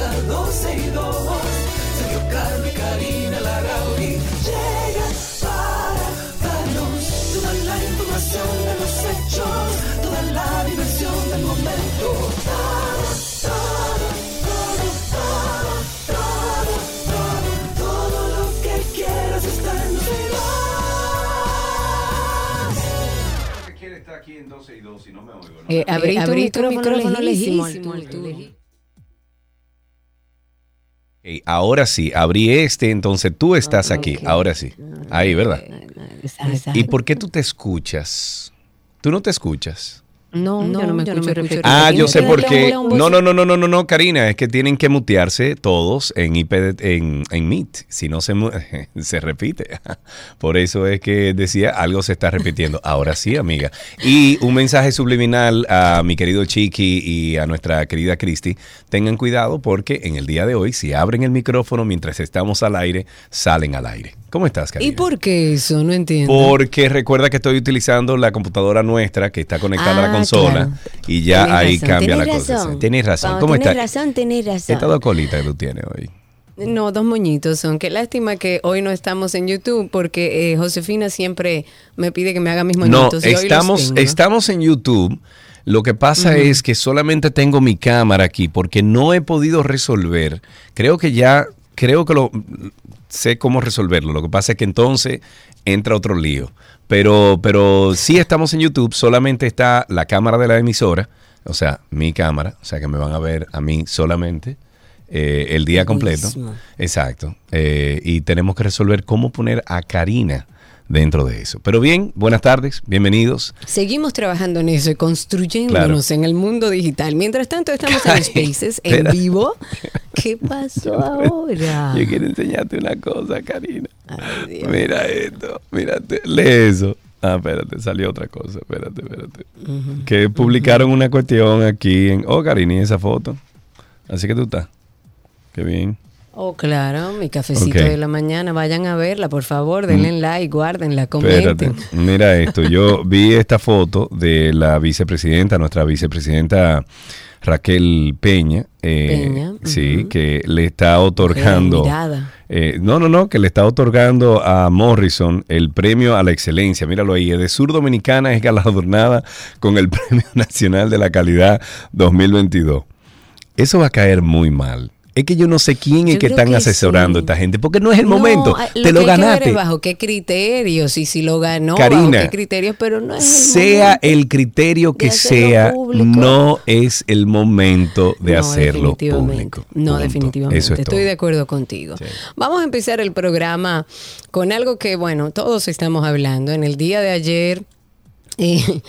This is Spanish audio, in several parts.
las 12 ya comienza 12 y 2. Sergio y Karina Larrauri llegan para darnos toda la información de los hechos, toda la diversión del momento. Todo, todo, todo, todo, todo, todo, lo que quieras está en 12 y 2. que quiere estar aquí en 12 y 2 y no me oigo. ¿no? Eh, abrí, tu abrí tu micrófono, micrófono lejísimo, lejísimo, al tuyo. Ahora sí, abrí este, entonces tú estás aquí. Ahora sí. Ahí, ¿verdad? Exacto. ¿Y por qué tú te escuchas? ¿Tú no te escuchas? No, yo no me escucho. repito. Ah, Tienes yo que sé por qué. No, no, no, no, no, no, no, Karina, es que tienen que mutearse todos en IP de- en, en Meet. Si no se se repite. Por eso es que decía algo se está repitiendo. Ahora sí, amiga. Y un mensaje subliminal a mi querido Chiqui y a nuestra querida Cristi. Tengan cuidado porque en el día de hoy, si abren el micrófono mientras estamos al aire, salen al aire. ¿Cómo estás, Karina? ¿Y por qué eso? No entiendo. Porque recuerda que estoy utilizando la computadora nuestra que está conectada a la Ah, consola claro. y ya Tenés ahí razón, cambia la tenés cosa. razón. sí. Tenés razón. Cuando ¿Cómo tenés estás? razón, tenés razón. Esta dos colitas que tú tienes hoy. No, dos moñitos son. Qué lástima que hoy no estamos en YouTube porque eh, Josefina siempre me pide que me haga mis No, moñitos. hoy los estamos, tengo. estamos en YouTube. Lo que pasa es que solamente tengo mi cámara aquí porque no he podido resolver. Creo que ya, creo que lo sé cómo resolverlo. Lo que pasa es que entonces entra otro lío. Pero, pero sí estamos en YouTube, solamente está la cámara de la emisora, o sea, mi cámara, o sea que me van a ver a mí solamente eh, el día completo. Exacto. Eh, y tenemos que resolver cómo poner a Karina dentro de eso. Pero bien, buenas tardes, bienvenidos. Seguimos trabajando en eso y construyéndonos en el mundo digital. Mientras tanto, estamos en Ay, Spaces, en espera. vivo. ¿Qué pasó ahora? Yo quiero enseñarte una cosa, Karina. Ay, Dios. Mira esto, mírate, lee eso. Ah, espérate, salió otra cosa, espérate, espérate. Que publicaron una cuestión aquí en... Oh, Karina, ¿y esa foto? Así que tú estás. Qué bien. Oh, claro, mi cafecito de la mañana. Vayan a verla, por favor. Denle like, guárdenla, Espérate, comenten. mira esto. Yo vi esta foto de la vicepresidenta, nuestra vicepresidenta Raquel Peña. eh, Peña, Sí, que le está otorgando. eh, no, no, no, que le está otorgando a Morrison el premio a la excelencia. Míralo ahí. De Sur Dominicana es galardonada con el Premio Nacional de la Calidad 2022. Eso va a caer muy mal. Es que yo no sé quién es Yo que están que asesorando a esta gente, porque no es el No, momento. ah, Te lo que hay que ver ganaste. bajo qué criterios y si lo ganó, Karina, bajo qué criterios, pero no es el sea el criterio que sea, público. no es el momento de No, hacerlo público. No, Punto. definitivamente. Eso es Estoy todo. de acuerdo contigo. Sí. Vamos a empezar el programa con algo que, bueno, todos estamos hablando. En el día de ayer, eh,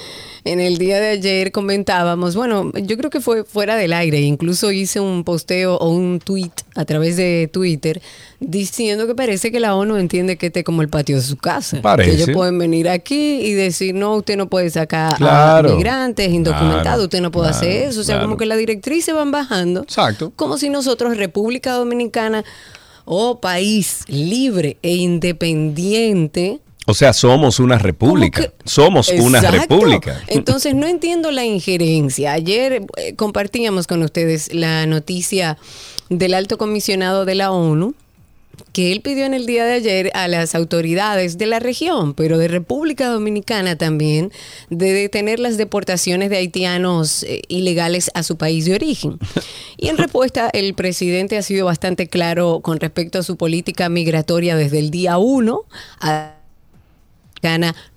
en el día de ayer comentábamos, bueno, yo creo que fue fuera del aire, incluso hice un posteo o un tweet a través de Twitter diciendo que parece que la ONU entiende que este es como el patio de su casa. Parece. Que ellos pueden venir aquí y decir, no, usted no puede sacar Claro. a migrantes indocumentados, Claro, usted no puede hacer eso. O sea, como que las directrices van bajando. Exacto. Como si nosotros, República Dominicana, o país libre e independiente, O sea, somos una república. Somos una república. Entonces no entiendo la injerencia. Ayer eh, compartíamos con ustedes la noticia del alto comisionado de la ONU que él pidió en el día de ayer a las autoridades de la región, pero de República Dominicana también, de detener las deportaciones de haitianos eh, ilegales a su país de origen. Y en respuesta, el presidente ha sido bastante claro con respecto a su política migratoria desde el día uno. A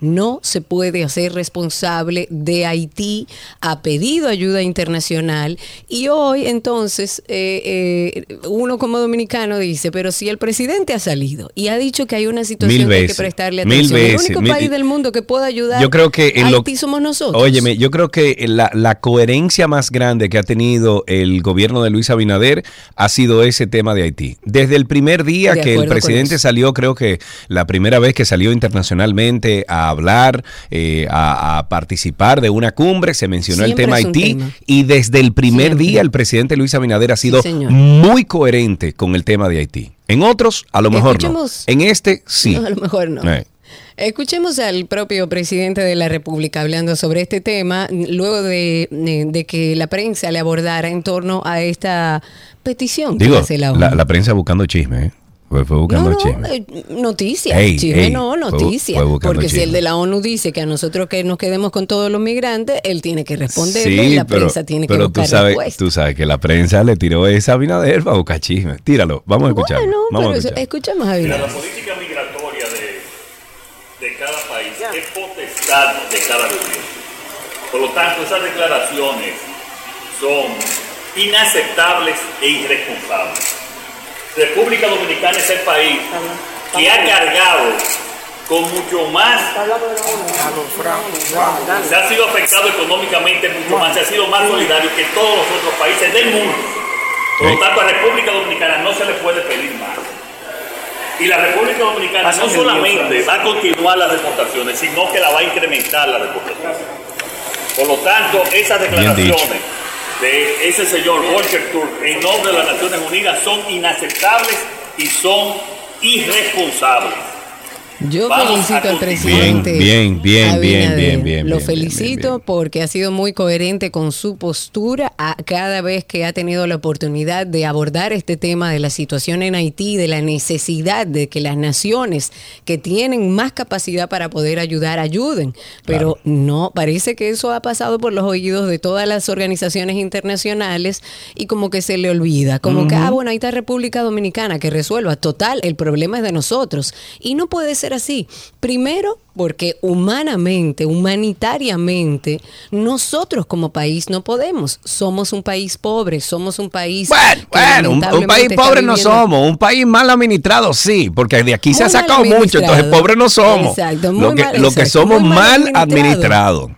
No se puede hacer responsable de Haití, ha pedido ayuda internacional y hoy entonces eh, eh, uno como dominicano dice, pero si el presidente ha salido y ha dicho que hay una situación Mil que hay que prestarle mil atención, veces, el único mil- país del mundo que pueda ayudar Yo creo que en lo- Haití somos nosotros. Óyeme, yo creo que la, la coherencia más grande que ha tenido el gobierno de Luis Abinader ha sido ese tema de Haití. Desde el primer día De que el presidente salió, creo que la primera vez que salió internacionalmente a hablar, eh, a, a participar de una cumbre, se mencionó Siempre el tema Haití tema. y desde el primer Siempre. día el presidente Luis Abinader ha sido muy coherente con el tema de Haití. En otros, a lo mejor Escuchemos- no. En este, sí. No, a lo mejor no. Eh. Escuchemos al propio presidente de la República hablando sobre este tema, luego de, de que la prensa le abordara en torno a esta petición que Digo, hace la la, la prensa buscando chisme, ¿eh? Fue, fue buscando no, no, chisme. eh, noticia, Ey, chisme ey, no, fue- noticia. fue buscando porque si chisme. el de la ONU dice que a nosotros que nos quedemos con todos los migrantes, él tiene que responder y Sí, la pero, prensa tiene que pero buscar tú sabes, respuesta. tú sabes que la prensa le tiró esa a Abinader para buscar chisme. Tíralo, vamos a escucharlo. Bueno, vamos a pero eso- escuchar. escuchemos a Abinader. la política migratoria de, de cada país es potestad de cada gobierno. Por lo tanto, esas declaraciones son inaceptables e irresponsables. República Dominicana es el país que ha cargado con mucho más, se ha sido afectado económicamente mucho más, se ha sido más solidario que todos los otros países del mundo. Por lo tanto, a República Dominicana no se le puede pedir más. Y la República Dominicana no solamente va a continuar las deportaciones, sino que la va a incrementar la deportación. Por lo tanto, esas declaraciones ese señor Volker Turk en nombre de las Naciones Unidas son inaceptables y son irresponsables. Yo Vamos felicito al presidente. Bien, bien, bien, bien, Abinader. bien, bien, Lo bien, felicito bien, bien. porque ha sido muy coherente con su postura a cada vez que ha tenido la oportunidad de abordar este tema de la situación en Haití, de la necesidad de que las naciones que tienen más capacidad para poder ayudar ayuden. Pero no, parece que eso ha pasado por los oídos de todas las organizaciones internacionales y como que se le olvida, como que, ah, bueno, ahí está República Dominicana que resuelva. Total, el problema es de nosotros. Y no puede ser así. Primero, porque humanamente, humanitariamente, nosotros como país no podemos. Somos un país pobre, somos un país... Bueno, bueno, un, un país pobre no somos, un país mal administrado sí, porque de aquí se Muy ha sacado mucho, entonces pobres no somos. Exacto, muy lo que, mal- lo que somos muy mal mal administrado.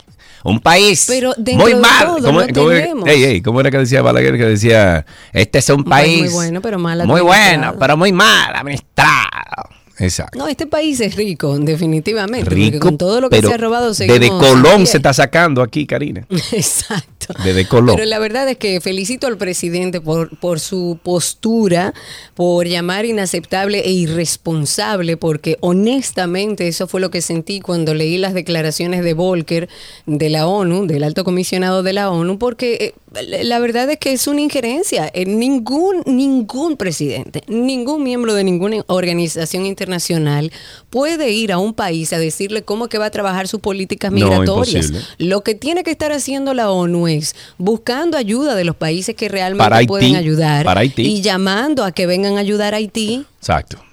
Un país Pero muy mal. todo, ¿Cómo, no cómo era- tenemos. ey, ey, ¿cómo era que decía Balaguer? Que decía, este es un país país, muy bueno, pero mal muy administrado. bueno, pero muy mal administrado. Exacto. No, este país es rico, definitivamente. porque Rico, con todo lo que pero se ha robado desde Colón se está sacando aquí, Karina. Exacto. Desde Colón. Pero la verdad es que felicito al presidente por, por su postura, por llamar inaceptable e irresponsable, porque honestamente eso fue lo que sentí cuando leí las declaraciones de Volker de la ONU, del alto comisionado de la ONU, porque eh, la verdad es que es una injerencia. Eh, Ningún, ningún presidente, ningún miembro de ninguna organización internacional puede ir a un país a decirle cómo que va a trabajar sus políticas migratorias. Lo que tiene que estar haciendo la ONU es buscando ayuda de los países que realmente Haití, pueden ayudar y llamando a que vengan a ayudar a Haití. Exacto.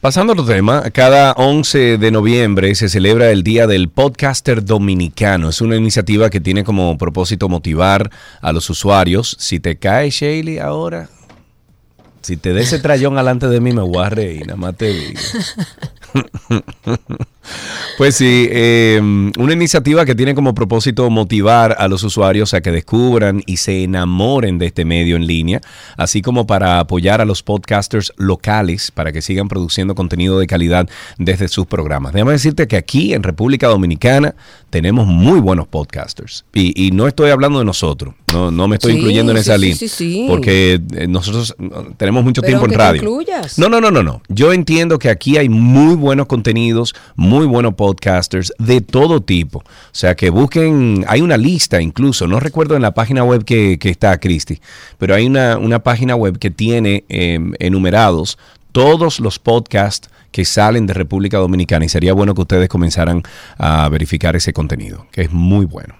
Pasando a otro tema, cada 11 de noviembre se celebra el Día del Podcaster Dominicano. Es una iniciativa que tiene como propósito motivar a los usuarios. Si te cae Shaley ahora, si te des ese trayón alante de mí me voy a reír, nada más te digo. Pues sí, eh, una iniciativa que tiene como propósito motivar a los usuarios a que descubran y se enamoren de este medio en línea, así como para apoyar a los podcasters locales para que sigan produciendo contenido de calidad desde sus programas. Déjame decirte que aquí en República Dominicana tenemos muy buenos podcasters y, y no estoy hablando de nosotros, no, no me estoy Sí, incluyendo en sí, esa sí, línea, porque eh, nosotros eh, tenemos mucho Pero tiempo en que te radio. incluyas. No, no, no, no, no. Yo entiendo que aquí hay muy buenos contenidos, muy buenos podcasters de todo tipo. O sea, que busquen, hay una lista incluso, no recuerdo en la página web que, que está Cristi, pero hay una, una página web que tiene eh, enumerados todos los podcasts que salen de República Dominicana y sería bueno que ustedes comenzaran a verificar ese contenido, que es muy bueno.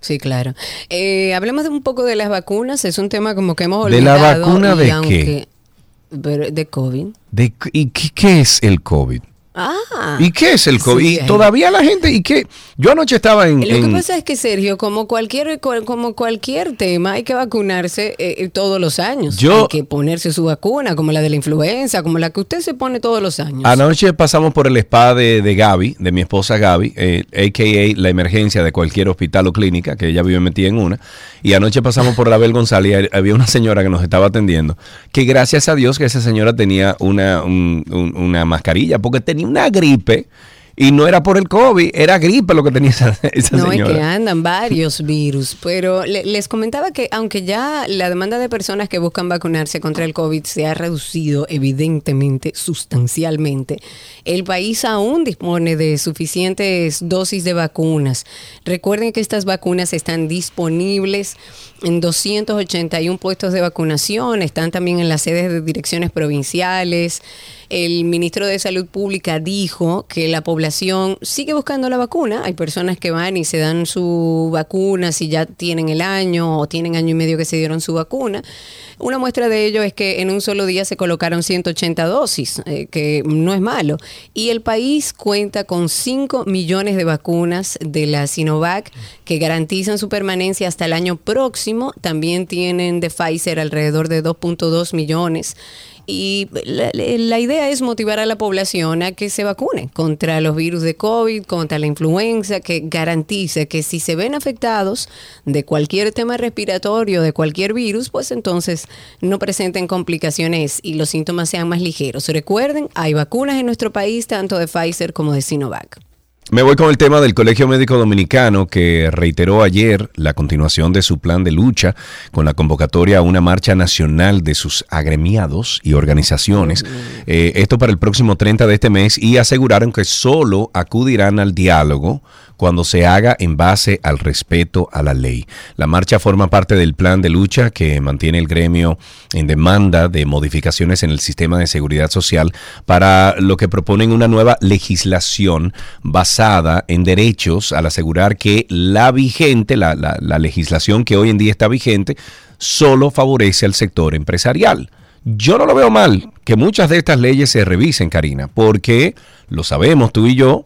Sí, claro. Eh, hablemos de un poco de las vacunas. Es un tema como que hemos ¿De la olvidado. vacuna de qué? aunque- pero- de COVID. De, ¿Y qué, qué es el COVID? Ah. ¿Y qué es el COVID? Sí, y hay- todavía la gente, ¿y qué? Yo anoche estaba en... Lo que pasa es que, Sergio, como cualquier, cual- como cualquier tema, hay que vacunarse eh, eh, todos los años. Yo- hay que ponerse su vacuna, como la de la influenza, como la que usted se pone todos los años. Anoche pasamos por el spa de, de Gaby, de mi esposa Gaby, eh, a.k.a. la emergencia de cualquier hospital o clínica, que ella vive metida en una. Y anoche pasamos por la Bel González y había una señora que nos estaba atendiendo, que gracias a Dios que esa señora tenía una, un- un- una mascarilla, porque tenía una gripe Y no era por el COVID, era gripe lo que tenía esa, esa No, es señora. que andan varios virus, pero le- les comentaba que aunque ya la demanda de personas que buscan vacunarse contra el COVID se ha reducido evidentemente, sustancialmente, el país aún dispone de suficientes dosis de vacunas. Recuerden que estas vacunas están disponibles en 281 puestos de vacunación, están también en las sedes de direcciones provinciales. El ministro de Salud Pública dijo que la población sigue buscando la vacuna. Hay personas que van y se dan su vacuna si ya tienen el año o tienen año y medio que se dieron su vacuna. Una muestra de ello es que en un solo día se colocaron 180 dosis, eh, que no es malo. Y el país cuenta con 5 millones de vacunas de la Sinovac que garantizan su permanencia hasta el año próximo. También tienen de Pfizer alrededor de 2.2 millones. Y la, idea es motivar a la población a que se vacune contra los virus de COVID, contra la influenza, que garantice que si se ven afectados de cualquier tema respiratorio, de cualquier virus, pues entonces no presenten complicaciones y los síntomas sean más ligeros. Recuerden, hay vacunas en nuestro país, tanto de Pfizer como de Sinovac. Me voy con el tema del Colegio Médico Dominicano que reiteró ayer la continuación de su plan de lucha con la convocatoria a una marcha nacional de sus agremiados y organizaciones. Eh, esto para el próximo 30 de este mes y aseguraron que solo acudirán al diálogo cuando se haga en base al respeto a la ley. La marcha forma parte del plan de lucha que mantiene el gremio en demanda de modificaciones en el sistema de seguridad social para lo que proponen una nueva legislación basada en derechos al asegurar que la vigente, la, la- la legislación que hoy en día está vigente, solo favorece al sector empresarial. Yo no lo veo mal que muchas de estas leyes se revisen, Karina, porque lo sabemos tú y yo,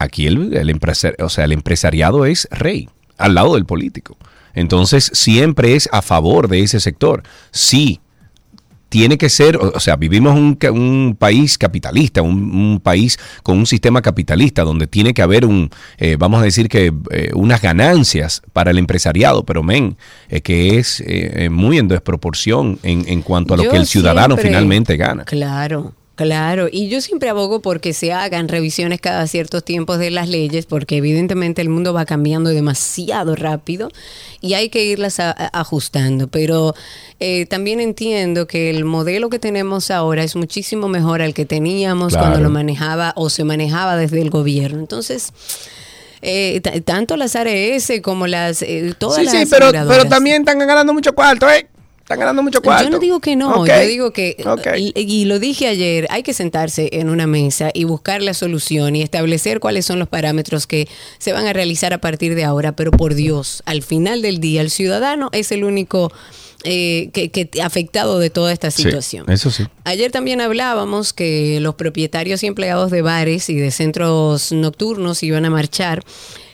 aquí el, el empresar- o sea, el empresariado es rey, al lado del político. Entonces, siempre es a favor de ese sector. Sí, tiene que ser, o sea, vivimos un, un país capitalista, un, un país con un sistema capitalista donde tiene que haber un, eh, vamos a decir que eh, unas ganancias para el empresariado, pero men, es que es eh, eh, muy en desproporción en, en cuanto a lo Yo que el ciudadano siempre- finalmente gana. Claro, claro. Y yo siempre abogo porque se hagan revisiones cada ciertos tiempos de las leyes, porque evidentemente el mundo va cambiando demasiado rápido y hay que irlas a- a- ajustando. Pero eh, también entiendo que el modelo que tenemos ahora es muchísimo mejor al que teníamos Claro. cuando lo manejaba o se manejaba desde el gobierno. Entonces... eh, tanto las ARS como las eh, todas Sí, las sí, pero, también están ganando mucho cuarto, ¿eh? Están ganando mucho cuarto. Yo no digo que no, yo digo que, y, y lo dije ayer, hay que sentarse en una mesa y buscar la solución y establecer cuáles son los parámetros que se van a realizar a partir de ahora, pero por Dios, al final del día el ciudadano es el único eh, que, que afectado de toda esta Sí, situación. eso sí. Ayer también hablábamos que los propietarios y empleados de bares y de centros nocturnos iban a marchar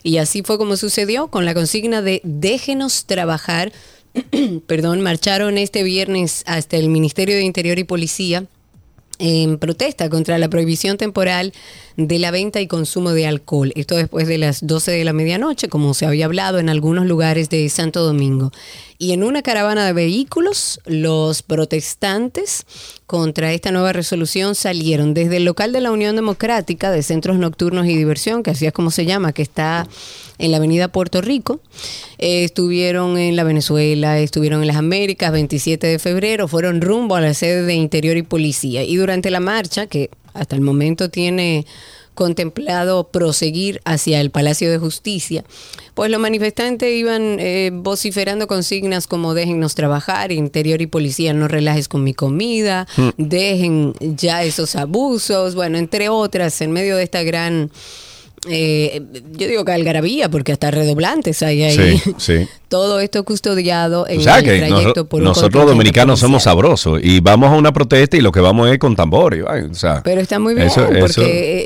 y así fue como sucedió con la consigna de déjenos trabajar. Perdón, marcharon este viernes hasta el Ministerio de Interior y Policía en protesta contra la prohibición temporal de la venta y consumo de alcohol. Esto después de las 12 de la medianoche, como se había hablado en algunos lugares de Santo Domingo. Y en una caravana de vehículos, los protestantes contra esta nueva resolución salieron desde el local de la Unión Democrática de Centros Nocturnos y Diversión, que así es como se llama, que está en la avenida Puerto Rico. Eh, estuvieron en la Venezuela, estuvieron en las Américas, 27 de febrero, fueron rumbo a la sede de Interior y Policía. Y durante la marcha, que hasta el momento tiene contemplado proseguir hacia el Palacio de Justicia, pues los manifestantes iban eh, vociferando consignas como déjennos trabajar, interior y policía, no relajes con mi comida, dejen ya esos abusos, bueno, entre otras, en medio de esta gran, eh, yo digo que algarabía, porque hasta redoblantes hay ahí. Sí, sí. Todo esto custodiado en O sea el que trayecto por un nosotros dominicanos somos sabrosos y vamos a una protesta y lo que vamos es con o sea, Pero está muy bien, eso- porque eso-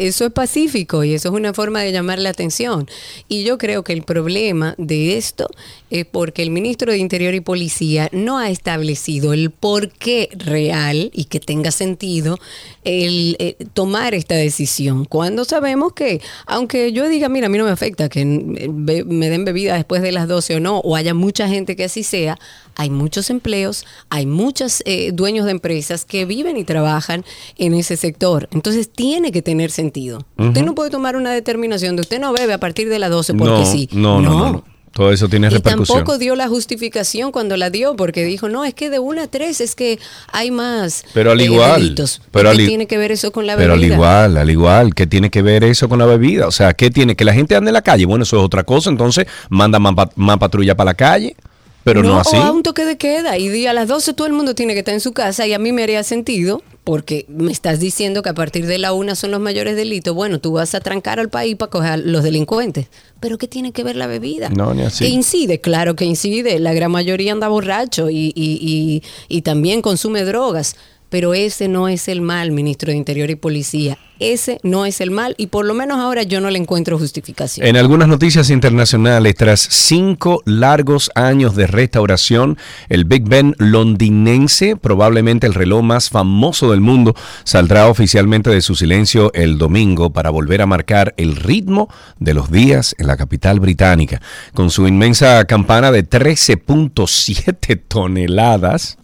eso es pacífico y eso es una forma de llamar la atención. Y yo creo que el problema de esto es porque el ministro de Interior y Policía no ha establecido el porqué real y que tenga sentido el eh, tomar esta decisión. Cuando sabemos que, aunque yo diga, mira, a mí no me afecta que eh, me den bebida después de las 12 o no, o haya mucha gente que así sea, hay muchos empleos, hay muchos eh, dueños de empresas que viven y trabajan en ese sector. Entonces tiene que tener sentido. Usted no puede tomar una determinación de usted no bebe a partir de las 12 porque no, sí. no, no, no, no. Todo eso tiene Y repercusión. tampoco dio la justificación cuando la dio, porque dijo, no, es que de una a tres es que hay más Pero al eh, igual, delitos. pero ¿Y qué al tiene que ver eso con la Pero al bebida? igual, al igual, ¿qué tiene que ver eso con la bebida? O sea, ¿qué tiene? Que la gente ande en la calle. Bueno, eso es otra cosa. Entonces, manda más, más patrulla para la calle. Pero no, así. O a un toque de queda y a las 12 todo el mundo tiene que estar en su casa y a mí me haría sentido porque me estás diciendo que a partir de la una son los mayores delitos. Bueno, tú vas a trancar al país para coger a los delincuentes. Pero ¿qué tiene que ver la bebida? No, ni así. Que incide, claro que incide. La gran mayoría anda borracho y, y, y, y también consume drogas. Pero ese no es el mal, ministro de Interior y Policía. Ese no es el mal y por lo menos ahora yo no le encuentro justificación. En algunas noticias internacionales, tras cinco largos años de restauración, el Big Ben londinense, probablemente el reloj más famoso del mundo, saldrá oficialmente de su silencio el domingo para volver a marcar el ritmo de los días en la capital británica. Con su inmensa campana de 13.7 toneladas.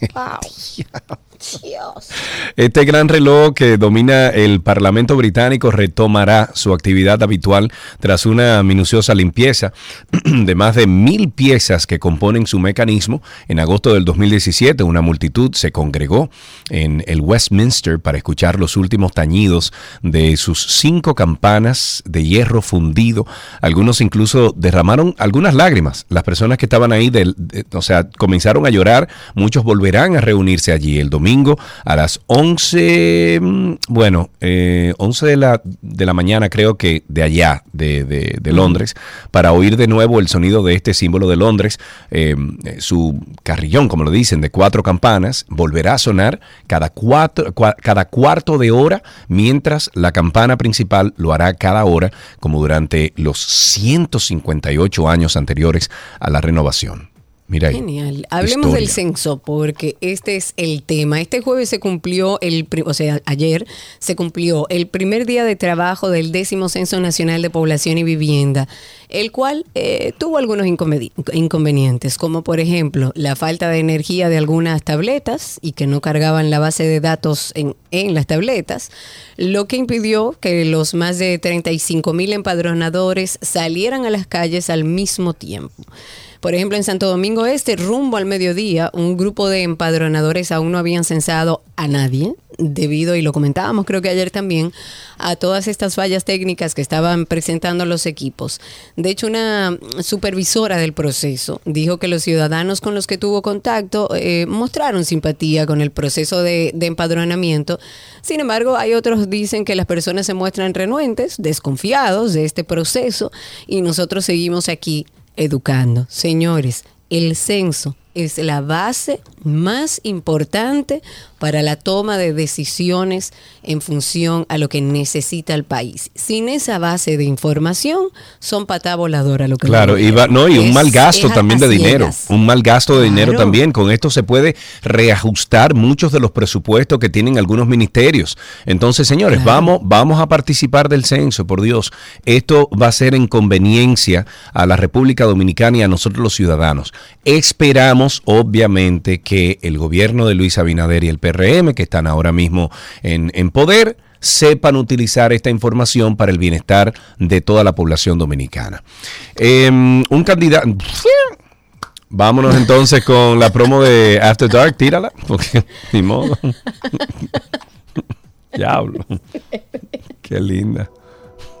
Este gran reloj que domina el Parlamento británico retomará su actividad habitual tras una minuciosa limpieza de más de mil piezas que componen su mecanismo. En agosto del 2017, una multitud se congregó en el Westminster para escuchar los últimos tañidos de sus cinco campanas de hierro fundido. Algunos incluso derramaron algunas lágrimas. Las personas que estaban ahí, o sea, comenzaron a llorar. Muchos volverán a reunirse allí el domingo a las 11, mm, bueno, eh, 11 de la, de la mañana creo que de allá, de, de- de Londres, para oír de nuevo el sonido de este símbolo de Londres. Eh, eh, su carrillón, como lo dicen, de cuatro campanas, volverá a sonar cada, cuatro, cua- cada cuarto de hora, mientras la campana principal lo hará cada hora, como durante los 158 años anteriores a la renovación. Mira ahí. Genial. Hablemos del censo porque este es el tema. Este jueves se cumplió el, o sea, ayer se cumplió el primer día de trabajo del décimo Censo Nacional de Población y Vivienda, el cual eh, tuvo algunos inconveni- inconvenientes, como por ejemplo la falta de energía de algunas tabletas y que no cargaban la base de datos en, en las tabletas, lo que impidió que los más de 35 mil empadronadores salieran a las calles al mismo tiempo. Por ejemplo, en Santo Domingo Este, rumbo al mediodía, un grupo de empadronadores aún no habían censado a nadie, debido, y lo comentábamos creo que ayer también, a todas estas fallas técnicas que estaban presentando los equipos. De hecho, una supervisora del proceso dijo que los ciudadanos con los que tuvo contacto eh, mostraron simpatía con el proceso de, de empadronamiento. Sin embargo, hay otros dicen que las personas se muestran renuentes, desconfiados de este proceso, y nosotros seguimos aquí educando. Señores, el censo es la base más importante para la toma de decisiones en función a lo que necesita el país. Sin esa base de información, son patá voladora lo que Claro, y, va- no, y un Es- mal gasto también de dinero. Un mal gasto de dinero Claro. también. Con esto se puede reajustar muchos de los presupuestos que tienen algunos ministerios. Entonces, señores, Claro. vamos, vamos a participar del censo, por Dios. Esto va a ser en conveniencia a la República Dominicana y a nosotros los ciudadanos. Esperamos, obviamente, que el gobierno de Luis Abinader y el PRM, que están ahora mismo en, en poder, sepan utilizar esta información para el bienestar de toda la población dominicana. Em, un candidato... Vámonos entonces con la promo de After Dark, tírala, porque ni modo. Diablo. Qué linda.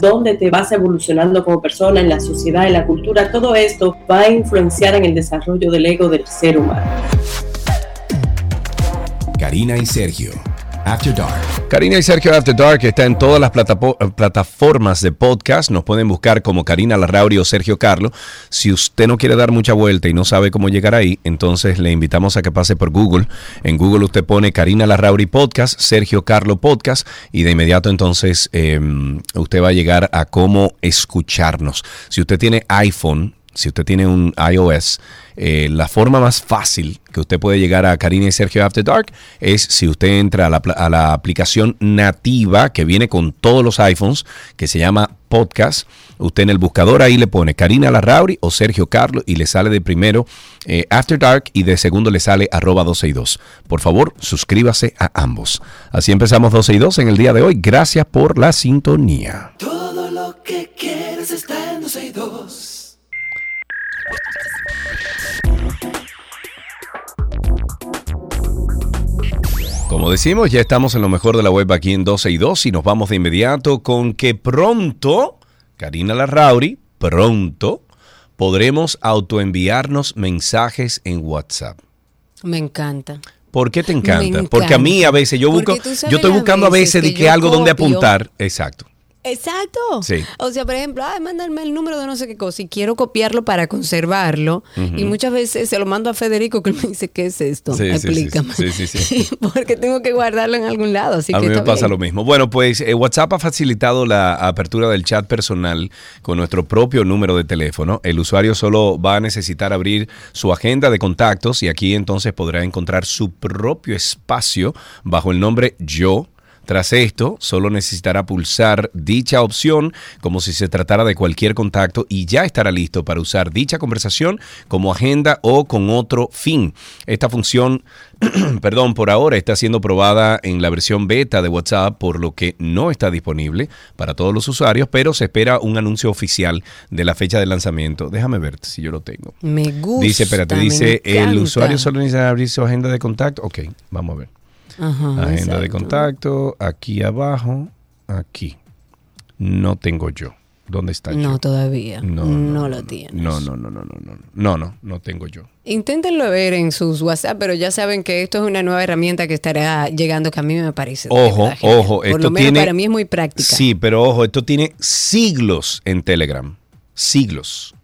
donde te vas evolucionando como persona, en la sociedad, en la cultura. Todo esto va a influenciar en el desarrollo del ego del ser humano. Karina y Sergio. After Dark. Karina y Sergio After Dark está en todas las eh, plataformas de podcast. Nos pueden buscar como Karina Larrauri o Sergio Carlo. Si usted no quiere dar mucha vuelta y no sabe cómo llegar ahí, entonces le invitamos a que pase por Google. En Google usted pone Karina Larrauri Podcast, Sergio Carlo Podcast y de inmediato entonces eh, usted va a llegar a cómo escucharnos. Si usted tiene iPhone, si usted tiene un iOS, eh, la forma más fácil que usted puede llegar a Karina y Sergio After Dark es si usted entra a la, aplicación nativa que viene con todos los iPhones, que se llama Podcast. Usted en el buscador ahí le pone Karina Larrauri o Sergio Carlos y le sale de primero eh, After Dark y de segundo le sale arroba 12 y 2. Por favor, suscríbase a ambos. Así empezamos 12 y 2 en el día de hoy. Gracias por la sintonía. Todo lo que quieres está en 12 y 2. Como decimos, ya estamos en lo mejor de la web aquí en 12 y 2 y nos vamos de inmediato con que pronto, Karina Larrauri, pronto podremos autoenviarnos mensajes en WhatsApp. Me encanta. ¿Por qué te encanta? Porque a mí a veces yo busco, yo estoy buscando a veces veces de que algo donde apuntar. Exacto. Exacto. Sí. O sea, por ejemplo, ay, mándame el número de no sé qué cosa y quiero copiarlo para conservarlo. Y muchas veces se lo mando a Federico que él me dice, ¿qué es esto? Sí, sí, sí, Explícame. sí, sí, sí. Porque tengo que guardarlo en algún lado. Así a que mí me pasa bien. lo mismo. Bueno, pues eh, WhatsApp ha facilitado la apertura del chat personal con nuestro propio número de teléfono. El usuario solo va a necesitar abrir su agenda de contactos y aquí entonces podrá encontrar su propio espacio bajo el nombre Yo. Tras esto, solo necesitará pulsar dicha opción como si se tratara de cualquier contacto y ya estará listo para usar dicha conversación como agenda o con otro fin. Esta función, perdón, por ahora está siendo probada en la versión beta de WhatsApp, por lo que no está disponible para todos los usuarios, pero se espera un anuncio oficial de la fecha de lanzamiento. Déjame ver si yo lo tengo. Me gusta. Dice, espérate, me dice, el usuario solo necesita abrir su agenda de contacto. Ok, vamos a ver. Ajá, Agenda de contacto, aquí abajo, aquí. No tengo yo. ¿Dónde está yo? No, todavía. No, lo tienes. No, no, no, no, no, no. No, no, no tengo yo. Inténtenlo ver en sus WhatsApp, pero ya saben que esto es una nueva herramienta que estará llegando que a mí me parece. Ojo, verdad ojo, Por esto lo menos tiene para mí es muy práctica. Sí, pero ojo, esto tiene siglos en Telegram. Siglos.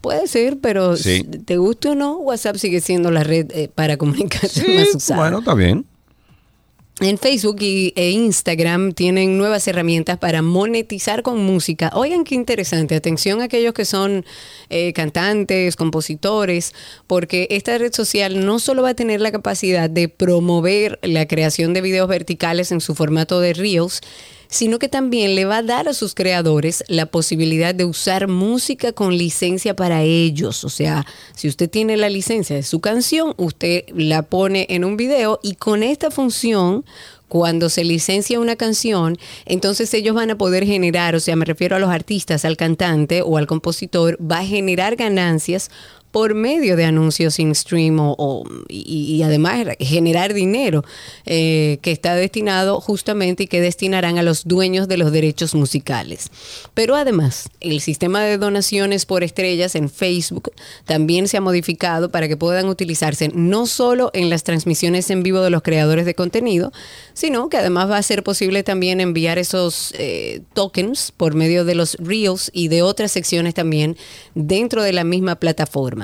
Puede ser, pero Sí. te guste o no, WhatsApp sigue siendo la red eh, para comunicarse más usada. bueno, está bien. En Facebook y, e Instagram tienen nuevas herramientas para monetizar con música. Oigan qué interesante. Atención a aquellos que son eh, cantantes, compositores, porque esta red social no solo va a tener la capacidad de promover la creación de videos verticales en su formato de Reels, sino que también le va a dar a sus creadores la posibilidad de usar música con licencia para ellos. O sea, si usted tiene la licencia de su canción, usted la pone en un video y con esta función, cuando se licencia una canción, entonces ellos van a poder generar, o sea, me refiero a los artistas, al cantante o al compositor, va a generar ganancias por medio de anuncios in stream o, y además generar dinero eh, que está destinado justamente y que destinarán a los dueños de los derechos musicales. Pero además, el sistema de donaciones por estrellas en Facebook también se ha modificado para que puedan utilizarse no solo en las transmisiones en vivo de los creadores de contenido, sino que además va a ser posible también enviar esos eh, tokens por medio de los Reels y de otras secciones también dentro de la misma plataforma.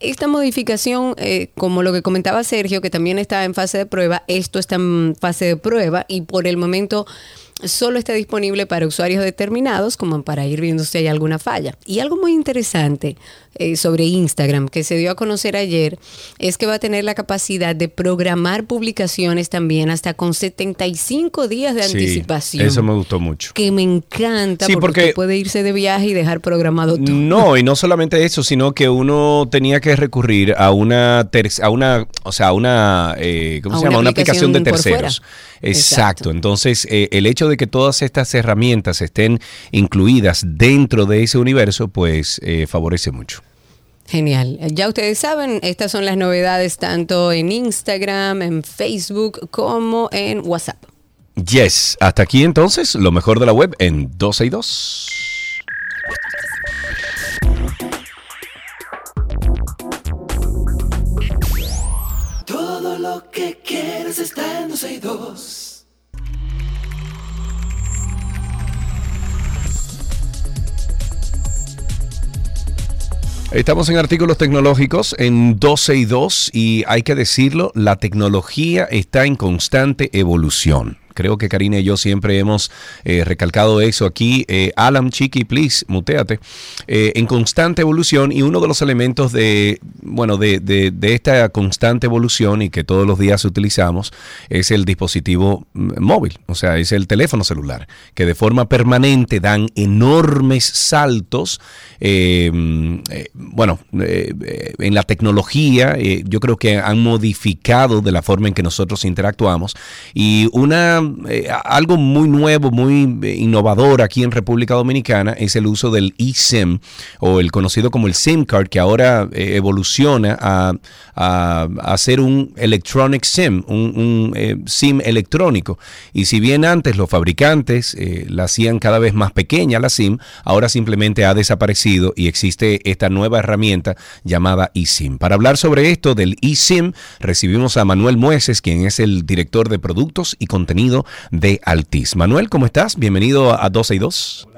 Esta modificación, eh, como lo que comentaba Sergio, que también está en fase de prueba, esto está en fase de prueba y por el momento solo está disponible para usuarios determinados, como para ir viendo si hay alguna falla. Y algo muy interesante eh, sobre Instagram que se dio a conocer ayer es que va a tener la capacidad de programar publicaciones también hasta con 75 días de Sí, anticipación. eso me gustó mucho. que me encanta Sí, porque, porque- usted puede irse de viaje y dejar programado todo. No, y no solamente eso, sino que uno tenía que recurrir a una, ter- a una, o sea, a una, eh, ¿cómo A se una llama? Una aplicación de aplicación terceros. Exacto. Exacto. Entonces, eh, el hecho de que todas estas herramientas estén incluidas dentro de ese universo, pues eh, favorece mucho. Genial. Ya ustedes saben, estas son las novedades tanto en Instagram, en Facebook como en WhatsApp. Yes, hasta aquí entonces lo mejor de la web en 12 y 2. Todo lo que quieres está en 12 y 2. Estamos en artículos tecnológicos en 12 y 2 y hay que decirlo, la tecnología está en constante evolución. Creo que Karina y yo siempre hemos eh, recalcado eso aquí. Eh, Alan, Chiqui, please, muteate. Eh, en constante evolución y uno de los elementos de, bueno, de, de- de esta constante evolución y que todos los días utilizamos es el dispositivo mm, móvil, o sea, es el teléfono celular, que de forma permanente dan enormes saltos. eh, eh, bueno, en la tecnología, yo creo que han modificado de la forma en que nosotros interactuamos y una eh, algo muy nuevo, muy eh, innovador aquí en República Dominicana es el uso del eSIM o el conocido como el SIM card que ahora eh, evoluciona a, a, ser un electronic SIM, un, SIM electrónico. Y si bien antes los fabricantes la hacían cada vez más pequeña la SIM, ahora simplemente ha desaparecido y existe esta nueva herramienta llamada eSIM. Para hablar sobre esto del eSIM, recibimos a Manuel Mueces, quien es el director de productos y contenido de Altis. Manuel, ¿cómo estás? Bienvenido a 12 y 2.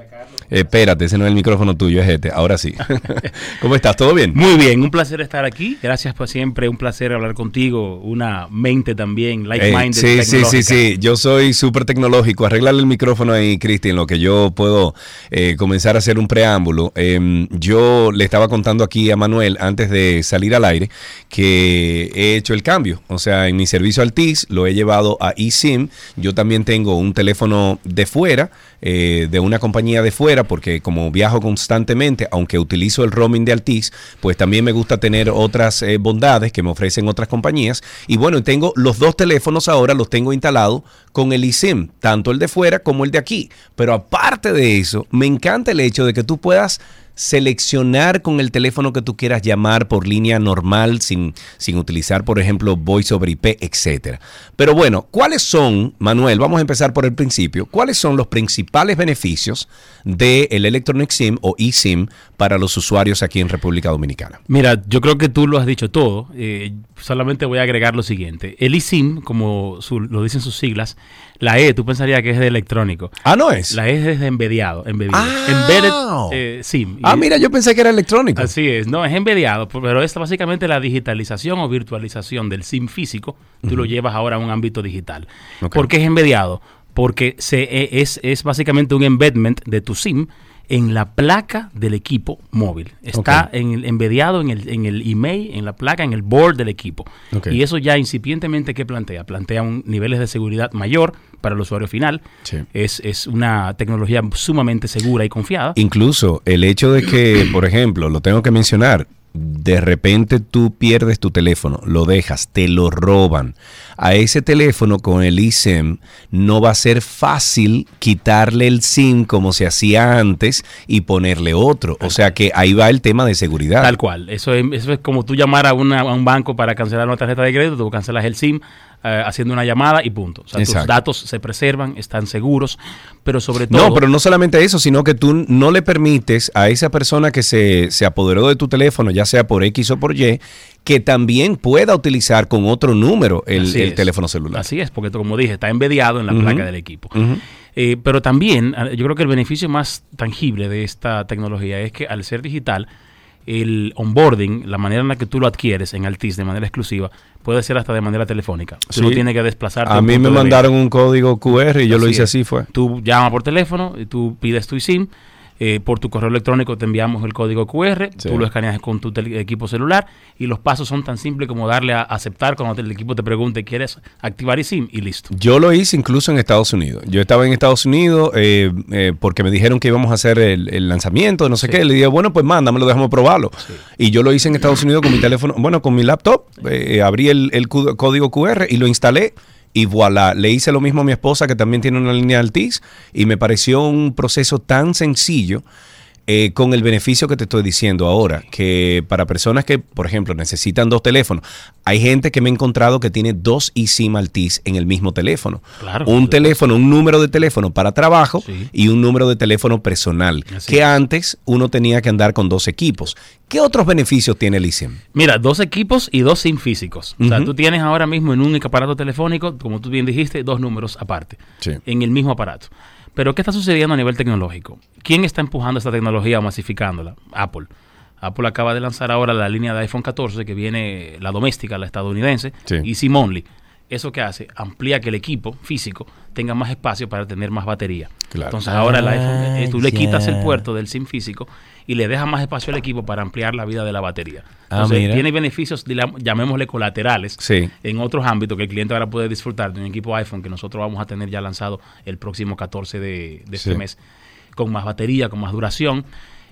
Eh, espérate, ese no es el micrófono tuyo, es este. Ahora sí. ¿Cómo estás? ¿Todo bien? Muy bien, un placer estar aquí. Gracias por siempre, un placer hablar contigo. Una mente también, Eh, like-minded. sí, sí, sí, tecnológica. sí. Yo soy súper tecnológico. Arreglarle el micrófono ahí, Cristi, en lo que yo puedo eh, comenzar a hacer un preámbulo. Em, yo le estaba contando aquí a Manuel antes de salir al aire que he hecho el cambio. O sea, en mi servicio Altis lo he llevado a eSIM. Yo también tengo un teléfono de fuera, eh, de una compañía de fuera, porque como viajo constantemente, aunque utilizo el roaming de Altis, pues también me gusta tener otras eh, bondades que me ofrecen otras compañías. Y bueno, tengo los dos teléfonos ahora, los tengo instalados con el eSIM, tanto el de fuera como el de aquí. Pero aparte de eso, me encanta el hecho de que tú puedas seleccionar con el teléfono que tú quieras llamar por línea normal sin, sin utilizar, por ejemplo, voice over IP, etcétera. Pero bueno, ¿cuáles son, Manuel? Vamos a empezar por el principio. ¿Cuáles son los principales beneficios del Electronic SIM o eSIM para los usuarios aquí en República Dominicana? Mira, yo creo que tú lo has dicho todo. eh, solamente voy a agregar lo siguiente. El eSIM, como su- lo dicen sus siglas, la E, tú pensarías que es de electrónico. Ah, no es. La E es de embediado. embedido. Ah. Embedded eh, SIM. Ah, mira, yo pensé que era electrónico. Así es, no, es embediado, pero es básicamente la digitalización o virtualización del SIM físico, tú lo llevas ahora a un ámbito digital. Ok. ¿Por qué es embediado? Porque se, e- es, es básicamente un embedment de tu SIM en la placa del equipo móvil. Está Ok. en el, embediado en el, en el email, en la placa, en el board del equipo. Y eso ya incipientemente, ¿qué plantea? Plantea un niveles de seguridad mayor para el usuario final. Sí. Es, es una tecnología sumamente segura y confiada. Incluso el hecho de que, por ejemplo, lo tengo que mencionar, de repente tú pierdes tu teléfono, lo dejas, te lo roban. A ese teléfono con el eSIM no va a ser fácil quitarle el SIM como se hacía antes y ponerle otro. O sea que ahí va el tema de seguridad. Tal cual. Eso es, eso es como tú llamar a, una- a un banco para cancelar una tarjeta de crédito, tú cancelas el SIM eh, haciendo una llamada y punto. O sea, Exacto. tus datos se preservan, están seguros, pero sobre todo... No, pero no solamente eso, sino que tú no le permites a esa persona que se, se apoderó de tu teléfono, ya sea por X o por Y, que también pueda utilizar con otro número el, el teléfono celular. Así es, porque como dije, está embediado en la placa del equipo. Eh, pero también, eh, yo creo que el beneficio más tangible de esta tecnología es que al ser digital, el onboarding, la manera en la que tú lo adquieres en Altis de manera exclusiva, puede ser hasta de manera telefónica. Tú no tienes que desplazarte. A mí me mandaron un código QR y yo lo hice es. así, fue. Tú llamas por teléfono, y tú pides tu SIM, eh, por tu correo electrónico te enviamos el código QR, Sí. tú lo escaneas con tu equipo celular y los pasos son tan simples como darle a aceptar cuando el equipo te pregunte ¿quieres activar eSIM? y listo. Yo lo hice incluso en Estados Unidos. Yo estaba en Estados Unidos eh, eh, porque me dijeron que íbamos a hacer el, el lanzamiento, no sé Sí. qué. Le dije, bueno, pues mándamelo, déjame probarlo. Y yo lo hice en Estados Unidos con mi teléfono, bueno, con mi laptop. eh, abrí el, código QR y lo instalé. Y voilà, le hice lo mismo a mi esposa que también tiene una línea Altis y me pareció un proceso tan sencillo eh, con el beneficio que te estoy diciendo ahora, que para personas que, por ejemplo, necesitan dos teléfonos, hay gente que me he encontrado que tiene dos eSIM Altis en el mismo teléfono. Claro, un teléfono, un número de teléfono para trabajo Sí. y un número de teléfono personal, Así que es. antes uno tenía que andar con dos equipos. ¿Qué otros beneficios tiene el eSIM? Mira, dos equipos y dos SIM físicos. O sea, tú tienes ahora mismo en un aparato telefónico, como tú bien dijiste, dos números aparte, Sí. en el mismo aparato. Pero ¿qué está sucediendo a nivel tecnológico? ¿Quién está empujando esta tecnología o masificándola? Apple. Apple acaba de lanzar ahora la línea de iPhone 14 que viene la doméstica, la estadounidense, Sí. y SIM only. ¿Eso que hace? Amplía que el equipo físico tenga más espacio para tener más batería. Claro. Entonces ahora el iPhone, eh, tú le Ah, quitas el puerto del SIM físico y le dejas más espacio al equipo para ampliar la vida de la batería. Ah, Entonces mira. tiene beneficios, llamémosle colaterales, Sí. en otros ámbitos que el cliente ahora puede disfrutar de un equipo iPhone que nosotros vamos a tener ya lanzado el próximo 14 de, de este mes, con más batería, con más duración.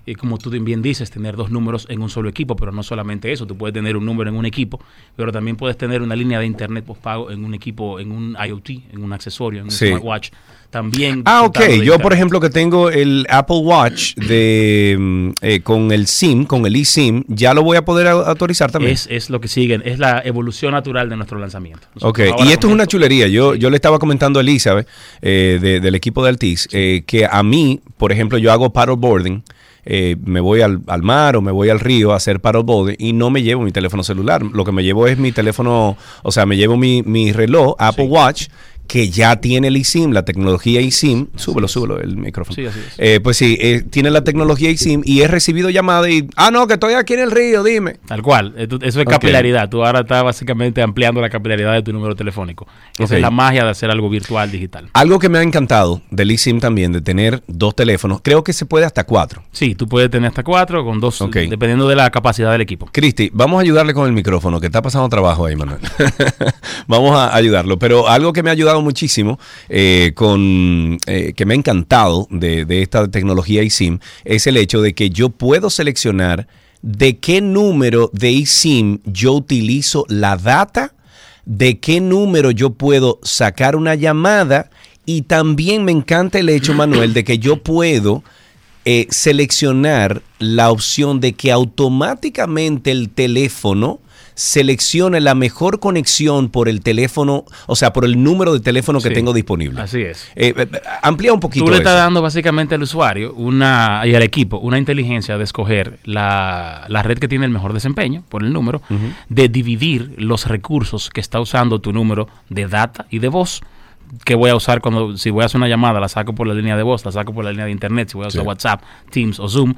Y como tú bien dices, tener dos números en un solo equipo, pero no solamente eso, tú puedes tener un número en un equipo, pero también puedes tener una línea de internet postpago en un equipo, en un IoT, en un accesorio, en un Sí. smartwatch. También. Ah, ok. Yo, por ejemplo, que tengo el Apple Watch de mm, eh, con el SIM, con el eSIM, ya lo voy a poder au- autorizar también. Es, es lo que siguen, es la evolución natural de nuestro lanzamiento. Nosotros Ok, y esto es una chulería. Yo, yo le estaba comentando a Elizabeth eh, de- del equipo de Altiz eh, que a mí, por ejemplo, yo hago paddleboarding. Eh, me voy al, al mar o me voy al río a hacer paddleboarding y no me llevo mi teléfono celular. Lo que me llevo es mi teléfono, o sea, me llevo mi, mi reloj Apple Sí. Watch que ya tiene el eSIM, la tecnología eSIM. Súbelo, súbelo el micrófono. Sí, así es. Eh, pues sí, eh, tiene la tecnología eSIM y he recibido llamadas y, ah, no, que estoy aquí en el río, dime. Tal cual, eh, eso es capilaridad. Tú ahora estás básicamente ampliando la capilaridad de tu número telefónico. Esa es la magia de hacer algo virtual digital. Algo que me ha encantado del eSIM también, de tener dos teléfonos, creo que se puede hasta cuatro. Sí, tú puedes tener hasta cuatro con dos, dependiendo de la capacidad del equipo. Cristi, vamos a ayudarle con el micrófono, que está pasando trabajo ahí, Manuel. vamos a ayudarlo. Pero algo que me ha ayudado muchísimo, eh, con, eh, que me ha encantado de, esta tecnología eSIM, es el hecho de que yo puedo seleccionar de qué número de eSIM yo utilizo la data, de qué número yo puedo sacar una llamada y también me encanta el hecho, Manuel, de que yo puedo eh, seleccionar la opción de que automáticamente el teléfono seleccione la mejor conexión por el teléfono, o sea, por el número de teléfono que Sí, tengo disponible. Así es. Eh, eh, amplía un poquito Tú le estás eso. dando básicamente al usuario una y al equipo una inteligencia de escoger la, la red que tiene el mejor desempeño por el número, de dividir los recursos que está usando tu número de data y de voz. que voy a usar cuando, si voy a hacer una llamada, la saco por la línea de voz, la saco por la línea de internet, si voy a usar Sí. WhatsApp, Teams o Zoom,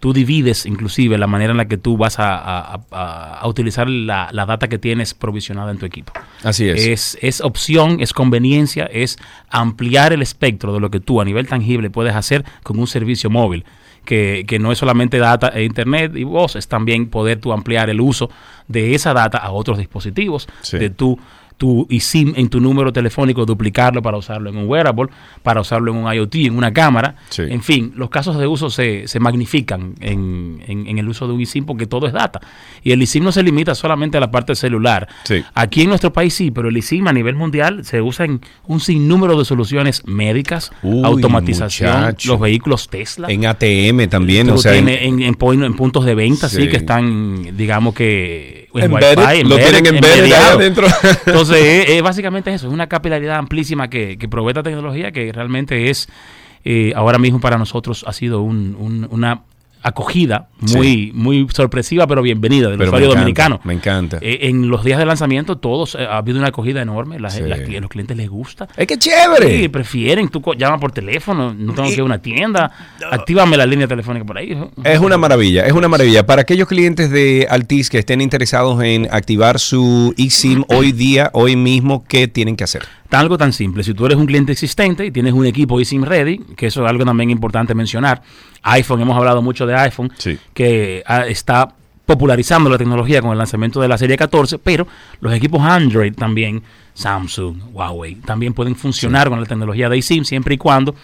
tú divides inclusive la manera en la que tú vas a, a- a- a utilizar la, la data que tienes provisionada en tu equipo. Así es. Es, es opción, es conveniencia, es ampliar el espectro de lo que tú a nivel tangible puedes hacer con un servicio móvil. Que, que no es solamente data e internet y voz, es también poder tú ampliar el uso de esa data a otros dispositivos, Sí. de tu, tu eSIM en tu número telefónico, duplicarlo para usarlo en un wearable, para usarlo en un IoT, en una cámara. Sí. En fin, los casos de uso se, se magnifican en, en- en el uso de un eSIM porque todo es data. Y el eSIM no se limita solamente a la parte celular. Sí. Aquí en nuestro país sí, pero el eSIM a nivel mundial se usa en un sinnúmero de soluciones médicas, Uy, automatización, muchacho. los vehículos Tesla. En ATM también, o sea, en- en, en puntos de venta, sí. Sí. que están, digamos que en Embedded, Wi-Fi, lo tienen embedded adentro. Entonces, es, es básicamente eso, es una capilaridad amplísima que, que provee esta tecnología que realmente es, eh, ahora mismo para nosotros ha sido un- un- una acogida muy, muy sorpresiva, pero bienvenida del Pero me usuario encanta, dominicano. me encanta. Eh, en los días de lanzamiento, todos eh, ha habido una acogida enorme, la- Sí. la- los clientes les gusta. es que chévere. Sí, prefieren, tú llamas por teléfono, no tengo Y- que ir a una tienda, actívame la línea telefónica por ahí. Es una maravilla, es una maravilla. Para aquellos clientes de Altis que estén interesados en activar su eSIM hoy día, hoy mismo, ¿qué tienen que hacer? Tan algo tan simple. Si tú eres un cliente existente y tienes un equipo eSIM ready, que eso es algo también importante mencionar. iPhone, hemos hablado mucho de iPhone, Sí. que ah, está popularizando la tecnología con el lanzamiento de la serie 14, pero los equipos Android también, Samsung, Huawei, también pueden funcionar con la tecnología de eSIM siempre y cuando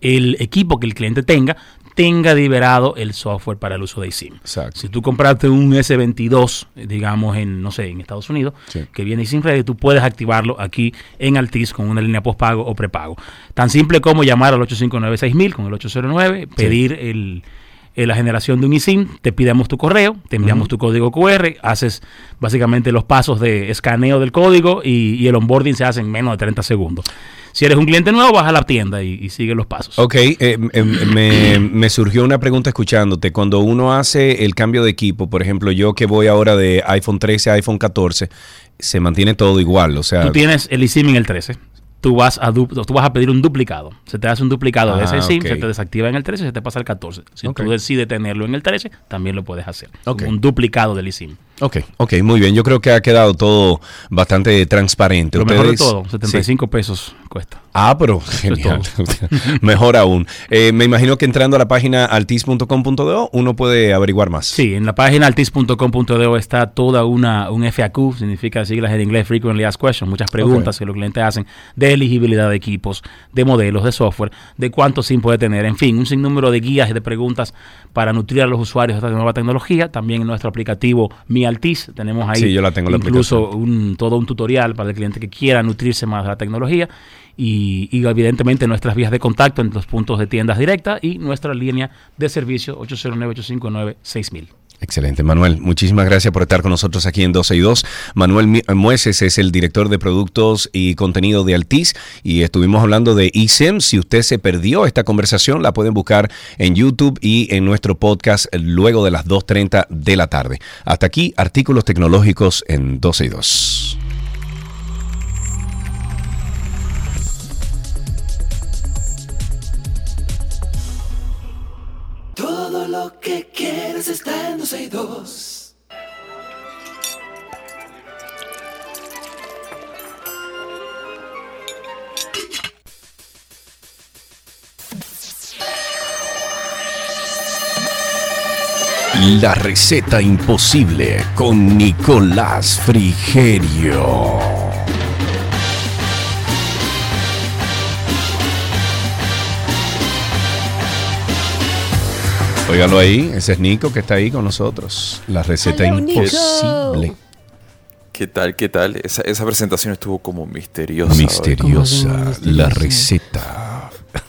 el equipo que el cliente tenga tenga liberado el software para el uso de eSIM. Exacto. Si tú compraste un S22, eh, digamos, en, no sé, en Estados Unidos, Sí. que viene sin red, tú puedes activarlo aquí en Altis con una línea postpago o prepago. Tan simple como llamar al 859-6000 con el 809, pedir el, eh, la generación de un eSIM, te pidamos tu correo, te enviamos tu código QR, haces básicamente los pasos de escaneo del código y, y el onboarding se hace en menos de 30 segundos. Si eres un cliente nuevo, vas a la tienda y, y sigue los pasos. Ok, eh, eh, me, me surgió una pregunta escuchándote. Cuando uno hace el cambio de equipo, por ejemplo, yo que voy ahora de iPhone 13 a iPhone 14, se mantiene todo igual. O sea, Tú tienes el eSIM en el 13. tú vas a tú vas a pedir un duplicado. Se te hace un duplicado de Ah, ese SIM, ok. se te desactiva en el 13 y se te pasa al 14. Si Ok. tú decides tenerlo en el 13, también lo puedes hacer. Ok. Un duplicado del eSIM. Ok, ok, muy bien. Yo creo que ha quedado todo bastante transparente. Lo mejor de Ustedes- todo, Sí. 75 pesos Ah, pero genial. Mejor aún. Eh, me imagino que entrando a la página altis.com.do uno puede averiguar más. Sí, en la página altis.com.do está toda una un FAQ, significa siglas en inglés Frequently Asked Questions, muchas preguntas que los clientes hacen de elegibilidad de equipos, de modelos, de software, de cuánto SIM puede tener, en fin, un sinnúmero de guías y de preguntas para nutrir a los usuarios de esta nueva tecnología. También en nuestro aplicativo Mi Altis tenemos ahí Sí, yo la tengo, la incluso un, todo un tutorial para el cliente que quiera nutrirse más de la tecnología. Y, evidentemente nuestras vías de contacto en los puntos de tiendas directas y nuestra línea de servicio 809-859-6000. Excelente, Manuel. Muchísimas gracias por estar con nosotros aquí en 12 y 2. Manuel Mueces es el director de productos y contenido de Altis y estuvimos hablando de eSIM. Si usted se perdió esta conversación, la pueden buscar en YouTube y en nuestro podcast luego de las 2.30 de la tarde. Hasta aquí, artículos tecnológicos en 12 y 2. Quieres está en 12 y 2. La receta imposible con Nicolás Frigerio. Óigalo ahí, ese es Nico que está ahí con nosotros. La receta Hello, Nico. imposible. ¿Qué tal? ¿Qué tal? Esa, esa presentación estuvo como misteriosa. Misteriosa, ¿Cómo que la receta.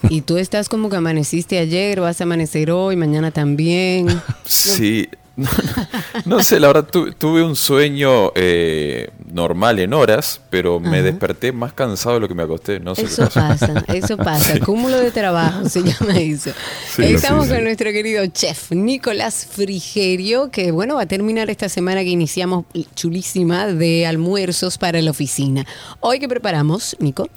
Y tú estás como que amaneciste ayer, vas a amanecer hoy, mañana también. Sí. No, no sé, la verdad tu- tuve un sueño eh, normal en horas, pero me Ajá. desperté más cansado de lo que me acosté. No sé Eso pasa, eso pasa. Cúmulo de trabajo se llama eso. Sí, Estamos sí, con sí. nuestro querido chef Nicolás Frigerio, que bueno, va a terminar esta semana que iniciamos chulísima de almuerzos para la oficina. Hoy que preparamos, Nico.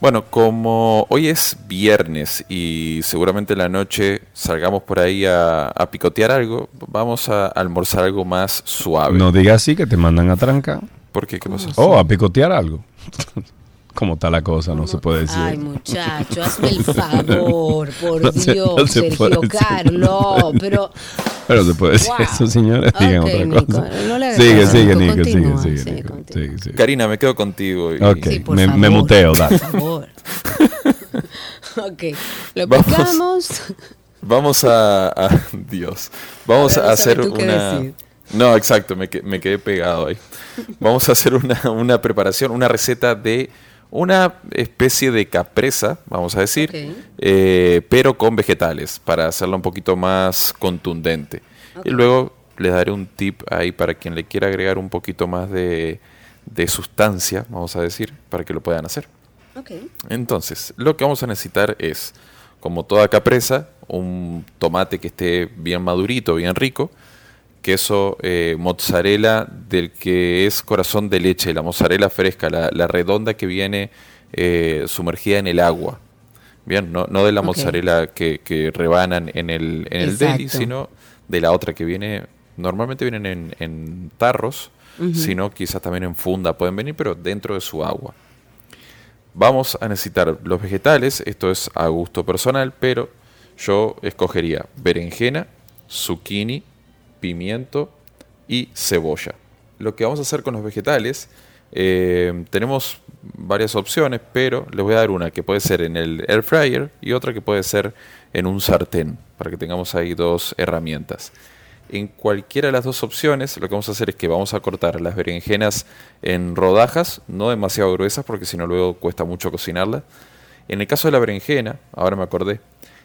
Bueno, como hoy es viernes y seguramente en la noche salgamos por ahí a, a picotear algo, vamos a almorzar algo más suave. No digas así que te mandan a trancar. ¿Por qué? ¿Qué pasó? Oh, a picotear algo. ¿Cómo está la cosa? No se puede decir. Ay, muchacho, hazme el favor, por No se- Dios, no se puede Sergio decir. Carlos. Pero Pero se puede decir Wow. eso, señores. Digan otra Nico, cosa. no le hagas sigue, sigue, Nico, Nico, sigue, continúa, sigue, Nico, sigue, sigue. Karina, me quedo contigo. y- Ok, Sí, por me, muteo, dale. Por favor. ok, lo Vamos. picamos. Vamos a, a- Dios. Vamos a hacer una. No, exacto, me, me quedé pegado ahí. Vamos a hacer una, una preparación, una receta de una especie de capresa, vamos a decir, eh, pero con vegetales, para hacerla un poquito más contundente. Y luego les daré un tip ahí para quien le quiera agregar un poquito más de, de sustancia, vamos a decir, para que lo puedan hacer. Ok. Entonces, lo que vamos a necesitar es, como toda capresa, un tomate que esté bien madurito, bien rico, queso eh, mozzarella del que es corazón de leche, la mozzarella fresca, la, la redonda que viene eh, sumergida en el agua. Bien, no, no de la mozzarella que, que rebanan en el, en el deli, sino de la otra que viene, normalmente vienen en, en tarros, sino quizás también en funda pueden venir, pero dentro de su agua. Vamos a necesitar los vegetales, esto es a gusto personal, pero yo escogería berenjena, zucchini, pimiento y cebolla. Lo que vamos a hacer con los vegetales, eh, tenemos varias opciones, pero les voy a dar una que puede ser en el air fryer y otra que puede ser en un sartén, para que tengamos ahí dos herramientas. En cualquiera de las dos opciones, lo que vamos a hacer es que vamos a cortar las berenjenas en rodajas, no demasiado gruesas, porque si no luego cuesta mucho cocinarlas. En el caso de la berenjena, ahora me acordé,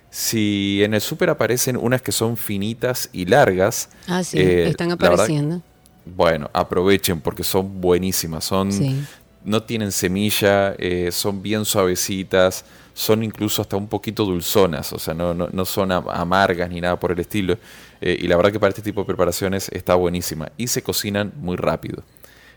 si en el súper aparecen unas que son finitas y largas, Ah, sí, eh, están verdad- apareciendo. bueno, aprovechen porque son buenísimas, son Sí. no tienen semilla, eh, son bien suavecitas, son incluso hasta un poquito dulzonas, o sea, no, no, no son am- amargas ni nada por el estilo. eh, y la verdad que para este tipo de preparaciones está buenísima y se cocinan muy rápido.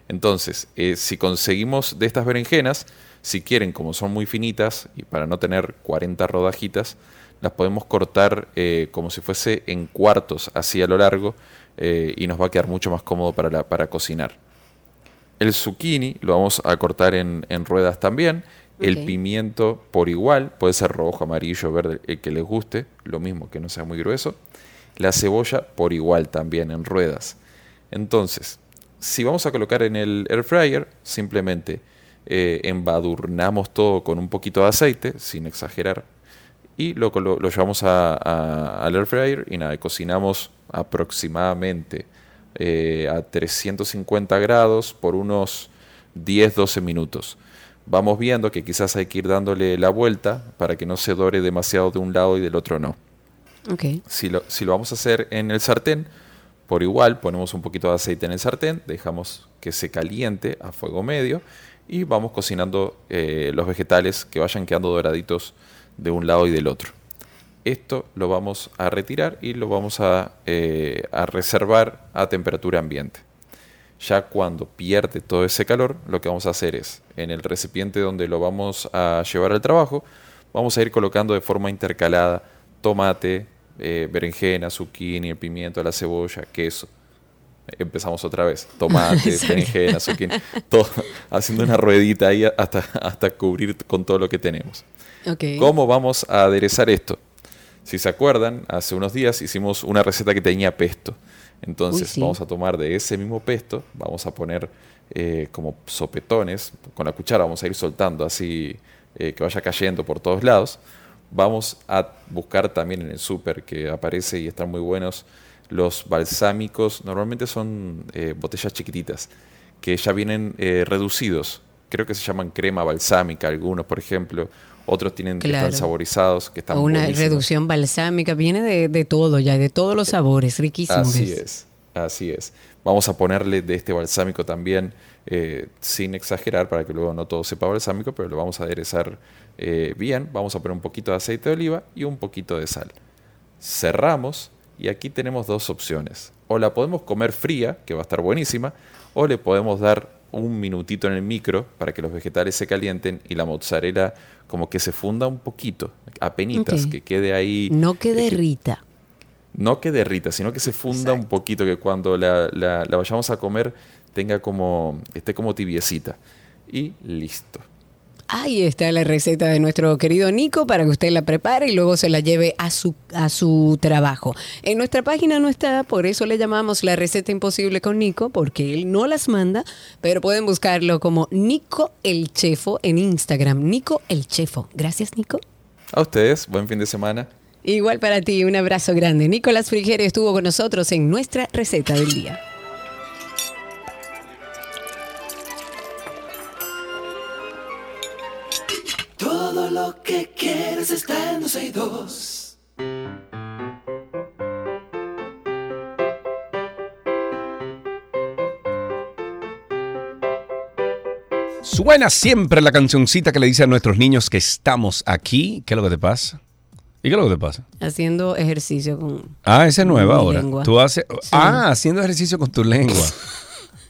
Entonces, si conseguimos de estas berenjenas, Si quieren, como son muy finitas y para no tener 40 rodajitas, las podemos cortar eh, como si fuese en cuartos así a lo largo eh, y nos va a quedar mucho más cómodo para, la- para cocinar. El zucchini lo vamos a cortar en, en ruedas también. El pimiento por igual, puede ser rojo, amarillo, verde, el que les guste, lo mismo que no sea muy grueso. La cebolla por igual también en ruedas. Entonces, si vamos a colocar en el air fryer, simplemente eh, embadurnamos todo con un poquito de aceite, sin exagerar, y lo, colo- lo llevamos a- a- al air fryer y nada, cocinamos aproximadamente eh, a 350 grados por unos 10-12 minutos. Vamos viendo que quizás hay que ir dándole la vuelta para que no se dore demasiado de un lado y del otro no. Ok. Si lo, si lo vamos a hacer en el sartén, por igual ponemos un poquito de aceite en el sartén, dejamos que se caliente a fuego medio y vamos cocinando eh, los vegetales que vayan quedando doraditos de un lado y del otro. Esto lo vamos a retirar y lo vamos a, eh, a reservar a temperatura ambiente. Ya cuando pierde todo ese calor, lo que vamos a hacer es, en el recipiente donde lo vamos a llevar al trabajo, vamos a ir colocando de forma intercalada tomate, eh, berenjena, zucchini, el pimiento, la cebolla, queso. Empezamos otra vez. Tomate, berenjena, zucchini, todo, haciendo una ruedita ahí hasta, hasta cubrir con todo lo que tenemos. Ok. ¿Cómo vamos a aderezar esto? Si se acuerdan, hace unos días hicimos una receta que tenía pesto. Entonces Uy, sí. vamos a tomar de ese mismo pesto, vamos a poner eh, como sopetones, con la cuchara vamos a ir soltando así eh, que vaya cayendo por todos lados. Vamos a buscar también en el súper que aparece y están muy buenos los balsámicos. Normalmente son eh, botellas chiquititas que ya vienen eh, reducidos. Creo que se llaman crema balsámica, algunos, por ejemplo. Otros tienen que Claro. están saborizados, que están O una buenísimos. reducción balsámica, viene de, de todo ya, de todos los sabores, riquísimo. que Así es, así es. Vamos a ponerle de este balsámico también, eh, sin exagerar, para que luego no todo sepa balsámico, pero lo vamos a aderezar eh, bien. Vamos a poner un poquito de aceite de oliva y un poquito de sal. Cerramos y aquí tenemos dos opciones. O la podemos comer fría, que va a estar buenísima, o le podemos dar un minutito en el micro para que los vegetales se calienten y la mozzarella como que se funda un poquito, a penitas, Ok. que quede ahí. No que eh, derrita. no que derrita, sino que se funda un poquito, que cuando la, la- la vayamos a comer tenga como, esté como tibiecita. Y listo. Ahí está la receta de nuestro querido Nico para que usted la prepare y luego se la lleve a su, a su trabajo. En nuestra página no está, por eso le llamamos la receta imposible con Nico, porque él no las manda, pero pueden buscarlo como Nico el Chefo en Instagram. Nico el Chefo. Gracias, Nico. A ustedes, buen fin de semana. Igual para ti, un abrazo grande. Nicolás Frigerio estuvo con nosotros en nuestra receta del día. Todo lo que quieres está en 12 y 2. Suena siempre la cancioncita que le dice a nuestros niños que estamos aquí. ¿Qué es lo que te pasa? ¿Y qué es lo que te pasa? Haciendo ejercicio con... Ah, esa es nueva Mi ahora. lengua. Tú haces, Ah, haciendo ejercicio con tu lengua.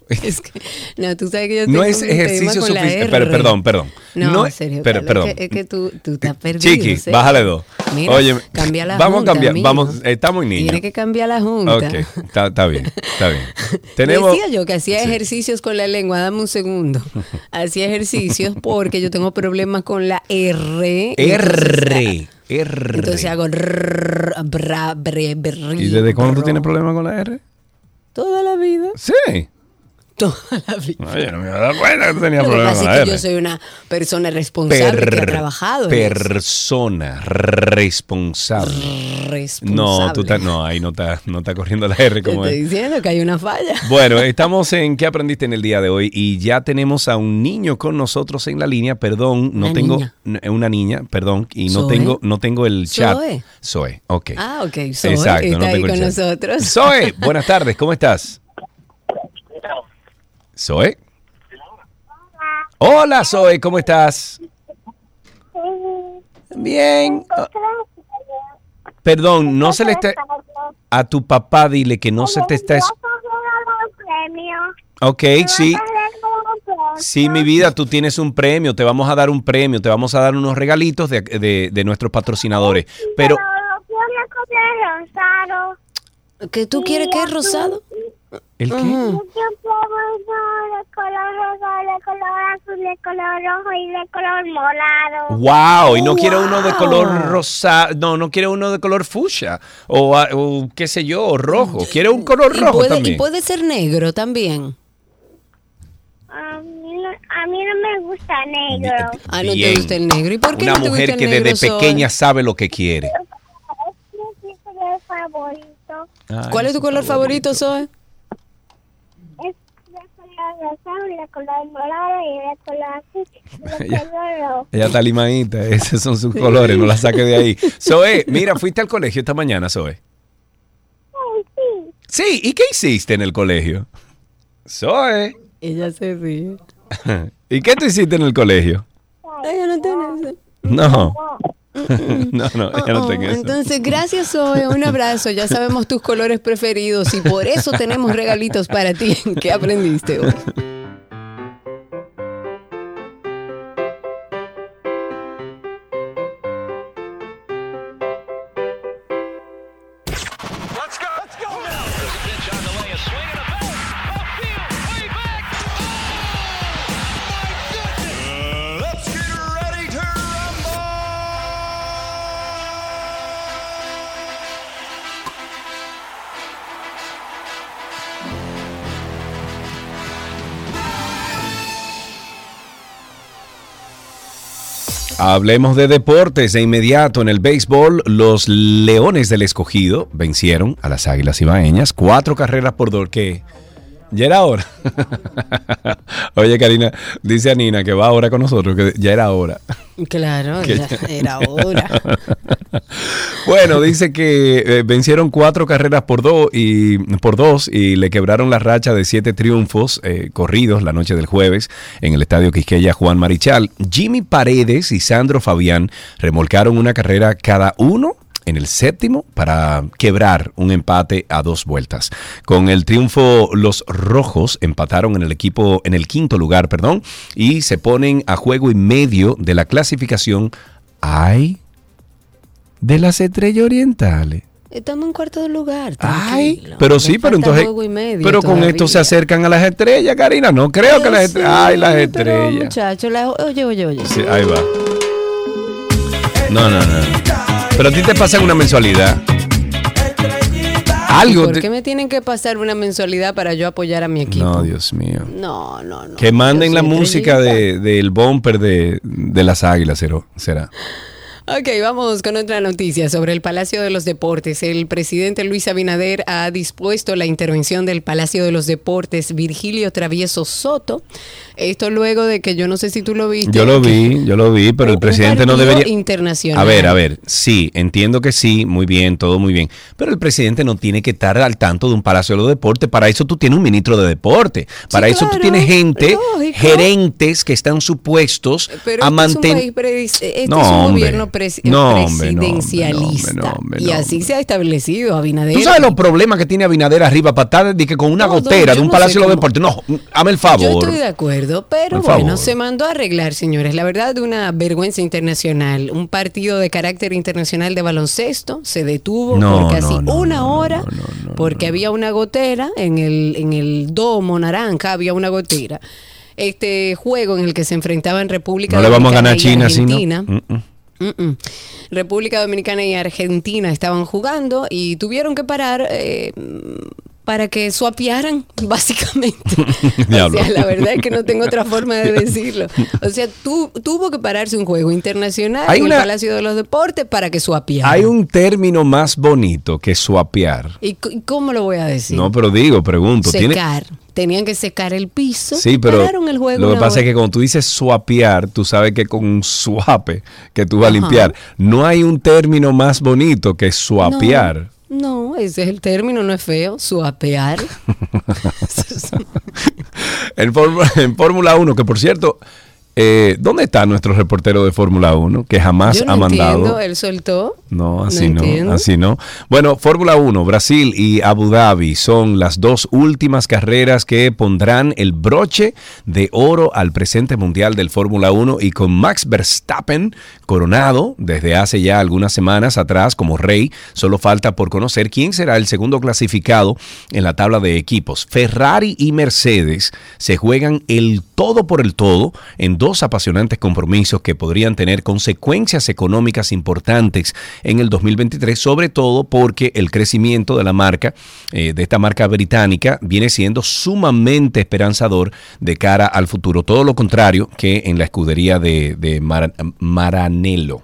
Es que, no, tú sabes que yo No tengo es un tema ejercicio suficiente. Perdón, perdón. No, es- en serio. Pero, Carlos, perdón. Es que, es que tú, tú estás perdido. Chiqui, ¿sí? bájale dos. Mira, Oye, cambia la vamos junta, a cambiar. Vamos, está muy niño. Tiene que cambiar la junta. Ok, está, está bien, está bien. Tenemos. Decía yo que hacía Sí. ejercicios con la lengua, dame un segundo. Hacía ejercicios porque yo tengo problemas con la R. R. R. Entonces hago rrr, bra, bre, ¿Y desde cuándo tú tienes problemas con la R? Toda la vida. Sí. Toda la vida. Oye, no me había dado cuenta que Lo que problemas pasa es que yo soy una persona responsable que ha trabajado. persona responsable. Responsable. No, tú estás- no, ahí no está, no está corriendo la R Te como estoy es. diciendo que hay una falla. Bueno, estamos en ¿Qué aprendiste en el día de hoy? Y ya tenemos a un niño con nosotros en la línea. Perdón, no Una tengo niña. n- una niña, perdón, y no Zoe. tengo no tengo el chat. Zoe. Zoe, ok. Ah, ok. Zoe Exacto, está no ahí tengo el con chat. nosotros. Zoe, buenas tardes, ¿cómo estás? Zoe. Hola, Zoe, ¿cómo estás? Bien. Perdón, no se le está a tu papá dile que no se te está es- Ok, sí. Sí, mi vida, tú tienes un premio, te vamos a dar un premio, te vamos a dar unos regalitos de, de- nuestros patrocinadores. Pero. ¿Que tú quieres que es rosado? ¿El qué? Uno de color rosado, de color azul, de color rojo y de color morado. Wow, y no quiere uno de color rosa, no, no quiere uno de color fucsia o, ah, o qué sé yo, o rojo. Quiere un color Y rojo puede, y también. puede ser negro también. A mí, no, a mí no me gusta negro. Ah, no te Bien. gusta el negro. ¿Y por qué Una no te mujer gusta el que negro, desde Zoe? pequeña sabe lo que quiere. Es mi color favorito. ¿Cuál es tu color favorito, Zoe? Color rosado, y de color morado y de color azul y de Ya. color rojo. Ella está limadita, esos son sus colores, no la saque de ahí. Zoe, mira, fuiste al colegio esta mañana, Zoe. Ay, sí. Sí, ¿y qué hiciste en el colegio? Zoe. Ella se ríe. ¿Y qué tú hiciste en el colegio? Ella no. No. No, no, ella no Oh, tiene eso. Entonces, gracias, Zoe. Un abrazo. Ya sabemos tus colores preferidos y por eso tenemos regalitos para ti. ¿Qué aprendiste hoy? Hablemos de deportes de inmediato. En el béisbol, los Leones del Escogido vencieron a las Águilas Ibaeñas. Cuatro carreras por dos. que Ya era hora. Oye, Karina, dice a Nina que va ahora con nosotros, que ya era hora. Claro, Que ya era hora. Bueno, dice que eh, vencieron cuatro carreras por dos y por dos y le quebraron la racha de siete triunfos eh, corridos la noche del jueves en el estadio Quisqueya Juan Marichal. Jimmy Paredes y Sandro Fabián remolcaron una carrera cada uno en el séptimo para quebrar un empate a dos vueltas. Con el triunfo, los rojos empataron en el equipo, en el quinto lugar, perdón, y se ponen a juego y medio de la clasificación. ¡Ay! de las estrellas orientales. Estamos en cuarto lugar. Ay, pero sí, pero entonces, medio pero con esto se acercan a las estrellas, Karina. No creo que las estrellas. sí, Ay, las estrellas. muchacho, la- oye, oye, oye. Sí, ahí va. No, no, no. Pero a ti te pasan una mensualidad. Algo. ¿Por te- qué me tienen que pasar una mensualidad para yo apoyar a mi equipo? No, Dios mío. No, no, no. Que manden la música de, del bumper de, de las águilas, será. Ok, vamos con otra noticia sobre el Palacio de los Deportes. El presidente Luis Abinader ha dispuesto la intervención del Palacio de los Deportes Virgilio Travieso Soto. Esto luego de que yo no sé si tú lo viste. Yo lo vi, yo lo vi, pero el presidente no debería. internacional. A ver, a ver, sí, entiendo que sí, muy bien, todo muy bien. Pero el presidente no tiene que estar al tanto de un palacio de los deportes. Para eso tú tienes un ministro de deporte. Para eso tú claro, tienes gente, lógico. gerentes que están supuestos Pero a este mantener. es un, país presi- este No, es un hombre. gobierno presi- No, presidencialista. hombre, no, hombre, y así se ha establecido Abinader. ¿Tú sabes los problemas que tiene Abinader arriba para estar de que con una gotera yo de un no palacio de los deportes? No, hazme el Yo favor. estoy de acuerdo, pero bueno, se mandó a arreglar, señores. La verdad, de una vergüenza internacional. Un partido de carácter internacional de baloncesto se detuvo por casi una hora porque había una gotera en el, en el domo naranja, había una gotera. Este juego en el que se enfrentaban República No le vamos a ganar a China, ¿sí, no? Mm, mm. República Dominicana y Argentina estaban jugando y tuvieron que parar eh, para que suapiaran, básicamente. o sea, la verdad es que no tengo otra forma de decirlo. O sea, tu- tuvo que pararse un juego internacional Hay en una- el Palacio de los Deportes para que suapiaran. Hay un término más bonito que suapear. ¿Y cómo lo voy a decir? No, pero digo, pregunto. ¿tiene- secar. Tenían que secar el piso. Sí, pero pararon el juego lo que pasa es que cuando tú dices suapear, tú sabes que con un suape que tú vas a limpiar. No hay un término más bonito que suapear. No, ese es el término, no es feo. Suapear. en Fórmula en Fórmula 1, que por cierto, Eh, ¿Dónde está nuestro reportero de Fórmula 1 que jamás Yo no ha mandado? entiendo, él soltó. No, así no, entiendo. así no. Bueno, Fórmula 1, Brasil y Abu Dhabi son las dos últimas carreras que pondrán el broche de oro al presente mundial del Fórmula 1 y con Max Verstappen coronado desde hace ya algunas semanas atrás como rey, solo falta por conocer quién será el segundo clasificado en la tabla de equipos. Ferrari y Mercedes se juegan el todo por el todo en dos apasionantes compromisos que podrían tener consecuencias económicas importantes en el 2023, sobre todo porque el crecimiento de la marca, eh, de esta marca británica, viene siendo sumamente esperanzador de cara al futuro. Todo lo contrario que en la escudería de, de Mar- Maranello.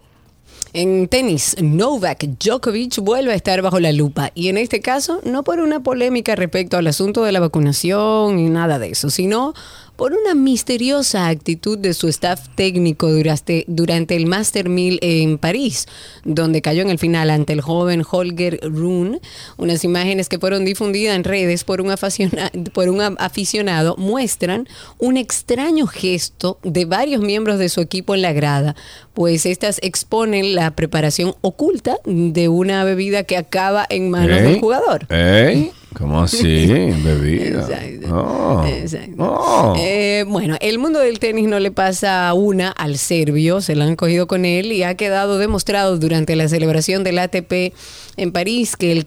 En tenis, Novak Djokovic vuelve a estar bajo la lupa y en este caso no por una polémica respecto al asunto de la vacunación y nada de eso, sino por una misteriosa actitud de su staff técnico durante, durante el Master 1000 en París, donde cayó en el final ante el joven Holger Rune. Unas imágenes que fueron difundidas en redes por un, aficiona- por un aficionado muestran un extraño gesto de varios miembros de su equipo en la grada, pues estas exponen la preparación oculta de una bebida que acaba en manos ¿Eh? del jugador. ¿Eh? ¿Cómo así? Bebida. Exacto. Oh. Exacto. Oh. Eh, bueno, el mundo del tenis no le pasa una al serbio, se la han cogido con él y ha quedado demostrado durante la celebración del ATP en París que el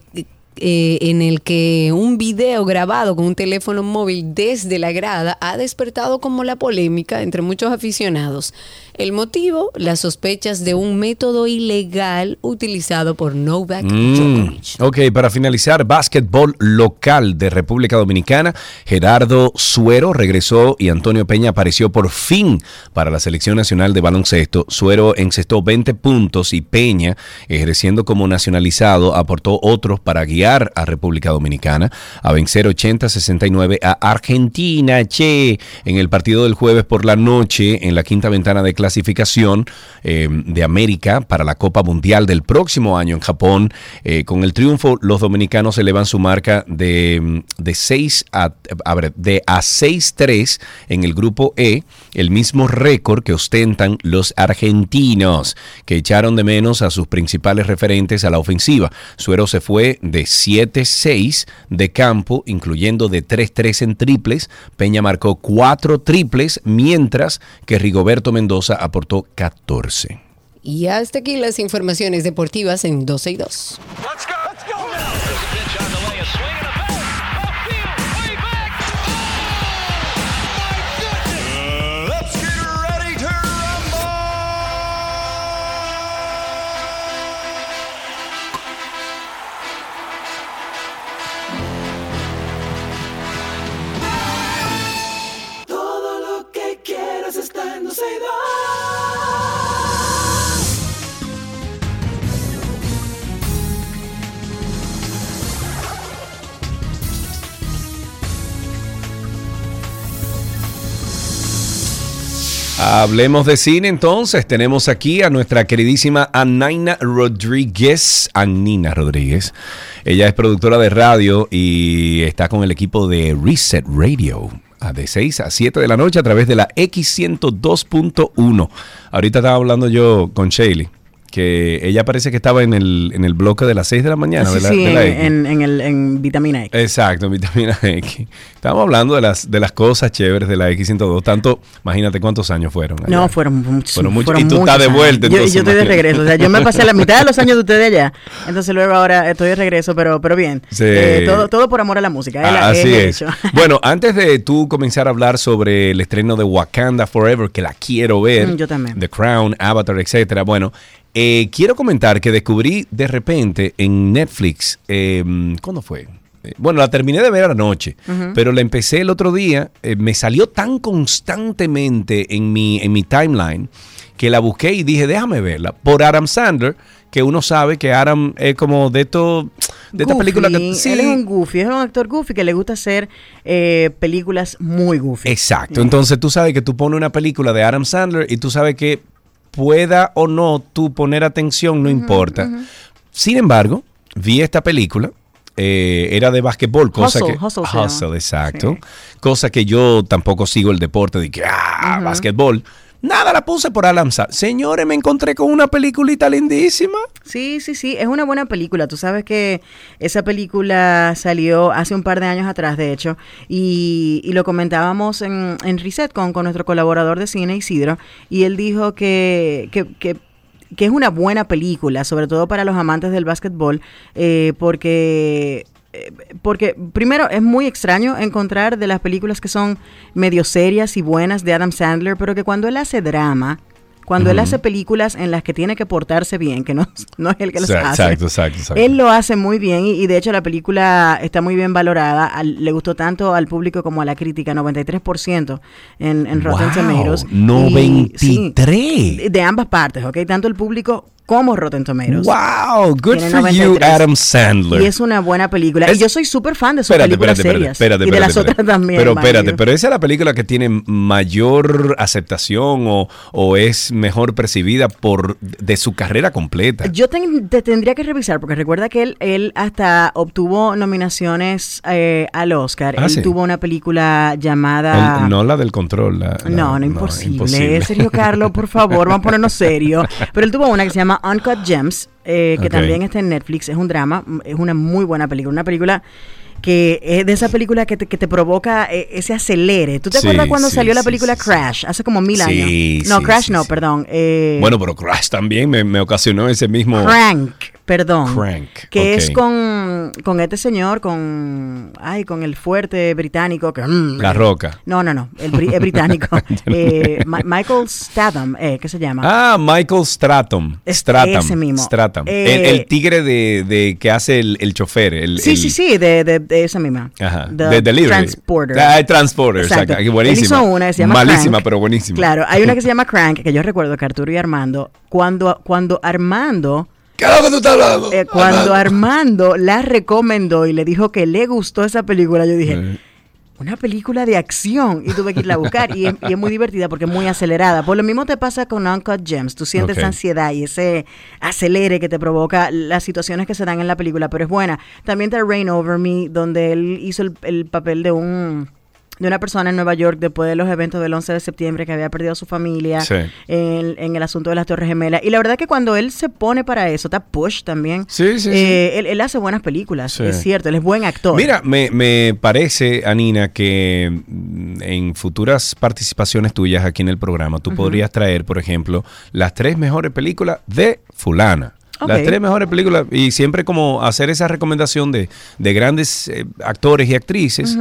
eh, en el que un video grabado con un teléfono móvil desde la grada ha despertado como la polémica entre muchos aficionados. El motivo, las sospechas de un método ilegal utilizado por Novak Mm, Djokovic. ok, para finalizar, básquetbol local de República Dominicana. Gerardo Suero regresó y Antonio Peña apareció por fin para la Selección Nacional de Baloncesto. Suero encestó 20 puntos y Peña, ejerciendo como nacionalizado, aportó otros para guiar a República Dominicana a vencer 80-69 a Argentina, che, en el partido del jueves por la noche en la quinta ventana de clasificación eh, de América para la Copa Mundial del próximo año en Japón. Eh, con el triunfo, los dominicanos elevan su marca de, de 6 a, a ver, de a 6-3 en el grupo E, el mismo récord que ostentan los argentinos, que echaron de menos a sus principales referentes a la ofensiva. Suero se fue de 7-6 de campo, incluyendo de 3-3 en triples. Peña marcó 4 triples, mientras que Rigoberto Mendoza aportó 14. Y hasta aquí las informaciones deportivas en 12 y 2. Todo Hablemos de cine entonces. Tenemos aquí a nuestra queridísima Anaina Rodríguez. Anina Rodríguez. Ella es productora de radio y está con el equipo de Reset Radio. A De 6 a 7 de la noche a través de la X102.1. Ahorita estaba hablando yo con Shaley, que ella parece que estaba en el, en el bloque de las 6 de la mañana. Sí, de la, sí, de la en, en- en el, en vitamina X. Exacto, en vitamina X. Estamos hablando de las, de las cosas chéveres de la X102. Tanto, imagínate cuántos años fueron. allá. No, fueron muchos. Fueron muchos. fueron Y tú estás de vuelta, años. Yo- entonces, Yo, estoy de regreso. O sea, yo me pasé la mitad de los años de ustedes allá. Entonces luego ahora estoy de regreso, pero, pero bien. Sí. Eh, todo, todo por amor a la música. Ah, Así es. hecho. Bueno, antes de tú comenzar a hablar sobre el estreno de Wakanda Forever, que la quiero ver, Mm, yo también. The Crown, Avatar, etcétera. Bueno, eh, quiero comentar que descubrí de repente en Netflix, eh, ¿cuándo fue? Eh, Bueno, la terminé de ver anoche, Ujú. pero la empecé el otro día. eh, me salió tan constantemente en mi, en mi timeline que la busqué y dije, déjame verla. Por Adam Sandler, que uno sabe que Adam es como de esto, de esta Goofy, película que sí, Él es un goofy, es un actor goofy que le gusta hacer eh, películas muy goofy. Exacto. Entonces tú sabes que tú pones una película de Adam Sandler y tú sabes que pueda o no tú poner atención, no importa. Sin embargo, vi esta película. eh, era de basquetbol, cosa Hustle, que. Hustle llama. exacto. Cosa que yo tampoco sigo el deporte de que, ah, Ujú. Nada, la puse por Sandler. Señores, me encontré con una peliculita lindísima. Sí, sí, sí, es una buena película. Tú sabes que esa película salió hace un par de años atrás, de hecho, y, lo comentábamos en, en Reset con, con nuestro colaborador de cine, Isidro, y él dijo que, que, que que es una buena película, sobre todo para los amantes del básquetbol, eh, porque porque primero es muy extraño encontrar de las películas que son medio serias y buenas de Adam Sandler, pero que cuando él hace drama, cuando él hace películas en las que tiene que portarse bien, que no, no es el que las Exacto, hace. exacto, exacto, exacto. Él lo hace muy bien y, y de hecho la película está muy bien valorada. Al- le gustó tanto al público como a la crítica, 93% en, en Rotten Wow, Tomatoes. Y, 93. sí, de ambas partes, ¿ok? Tanto el público como Rotten Tomatoes. Wow, good Tiene for you, 93. Adam Sandler. Y es una buena película. Es- y yo soy súper fan de sus Espérate, películas espérate, serias. espérate, espérate, y de las otras también. Pero mind espérate, pero esa es la película que tiene mayor aceptación o, o es mejor percibida por de su carrera completa. Yo te tendría que revisar, porque recuerda que él, él hasta obtuvo nominaciones eh, al Oscar. Ah, él sí. tuvo una película llamada... El- no la del control. la- la- No, no, imposible. Sergio Carlos, por favor, vamos a ponernos serio. Pero él tuvo una que se llama Uncut Gems, eh, que también está en Netflix. Es un drama, es una muy buena película. Una película que es de esa película que te, que te provoca eh, ese acelere. ¿Tú te Sí, acuerdas cuando sí, salió la película sí. Crash? Hace como mil Sí, años. No, Crash no, perdón. eh, Bueno, pero Crash también me, me ocasionó ese mismo. Crank, perdón. Crank, Que es con, con este señor, con. Ay, con el fuerte británico. Que, mm, La Roca. No, no, no. El, el británico. eh, Michael Statham, eh, ¿qué se llama? Ah, Michael Stratham. Es- Stratham. ese mismo. Stratham. Eh, el, el tigre de, de que hace el, el chofer. El, sí, sí, sí, de, de, de esa misma. Ajá. De delivery. Transporter. Ah, el transporter, Exacto. exacto. Buenísima. Él hizo una que se llama Malísima, Crank. pero buenísima. Claro, hay una que se llama Crank, que yo recuerdo que Arturo y Armando, cuando, cuando Armando. ¿Qué es lo que tú estás hablando? eh, cuando Armando la recomendó y le dijo que le gustó esa película, yo dije, Eh, una película de acción y tuve que irla a buscar y es, y es muy divertida porque es muy acelerada. Por lo mismo te pasa con Uncut Gems, tú sientes Ok. esa ansiedad y ese acelere que te provoca las situaciones que se dan en la película, pero es buena. También está Rain Over Me, donde él hizo el, el papel de un de una persona en Nueva York después de los eventos del 11 de septiembre que había perdido a su familia Sí. en, en el asunto de las Torres Gemelas. Y la verdad que cuando él se pone para eso, está Push también. Sí, sí, eh, Él, él hace buenas películas, es cierto, él es buen actor. Mira, me, me parece, Anina, que mm, en futuras participaciones tuyas aquí en el programa, tú podrías traer, por ejemplo, las tres mejores películas de fulana. Las tres mejores películas y siempre como hacer esa recomendación de, de grandes eh, actores y actrices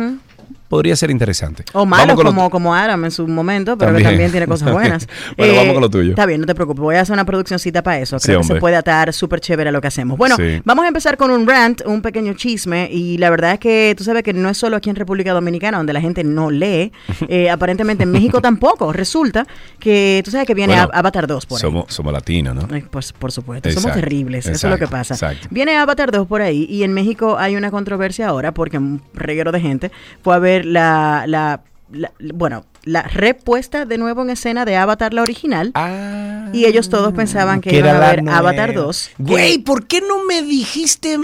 podría ser interesante. O Vamos malos con lo- como, como Adam en su momento, pero También. que también tiene cosas buenas. Eh, Bueno, vamos con lo tuyo. Está bien, no te preocupes. Voy a hacer una produccióncita para eso. Sí, Creo que se puede atar súper chévere a lo que hacemos. Bueno, Sí. vamos a empezar con un rant, un pequeño chisme. Y la verdad es que tú sabes que no es solo aquí en República Dominicana donde la gente no lee. Eh, aparentemente en México tampoco. Resulta que tú sabes que viene Bueno, Avatar 2 por ahí. somos, somos latinos, ¿no? Pues, por supuesto, somos Exacto, terribles, eso es lo que pasa. exacto. Viene Avatar 2 por ahí y en México hay una controversia ahora porque un reguero de gente fue a ver la, la, la- bueno, la repuesta de nuevo en escena de Avatar la original Ah, y ellos todos pensaban que, iban a ver nueva. Avatar 2. que Güey, ¿por qué no me dijiste?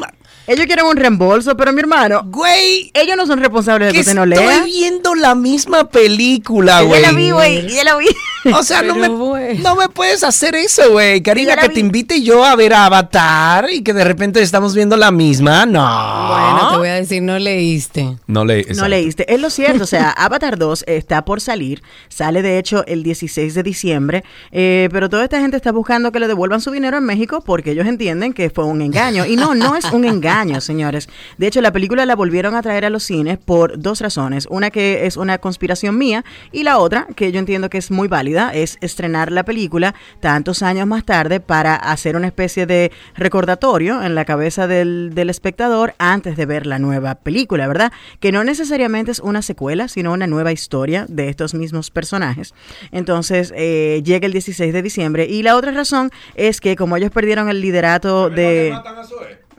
ellos quieren un reembolso, pero mi hermano, Güey, ellos no son responsables de que que usted no estoy lea. viendo la misma película, Ya güey. la vi, güey, ya la vi. O sea, no me, no me puedes hacer eso, güey. Karina, que te invite yo a ver Avatar y que de repente estamos viendo la misma. No. Bueno, te voy a decir, no leíste. No le, No leíste. Es lo cierto, o sea, Avatar 2 está por salir, sale de hecho el 16 de diciembre, eh, pero toda esta gente está buscando que le devuelvan su dinero en México porque ellos entienden que fue un engaño. Y no, no es un engaño, señores. De hecho, la película la volvieron a traer a los cines por dos razones. Una que es una conspiración mía y la otra, que yo entiendo que es muy válida, es estrenar la película tantos años más tarde para hacer una especie de recordatorio en la cabeza del, del espectador antes de ver la nueva película, ¿verdad? Que no necesariamente es una secuela, sino una nueva historia de estos mismos personajes. Entonces, eh, llega el 16 de diciembre. Y la otra razón es que como ellos perdieron el liderato de...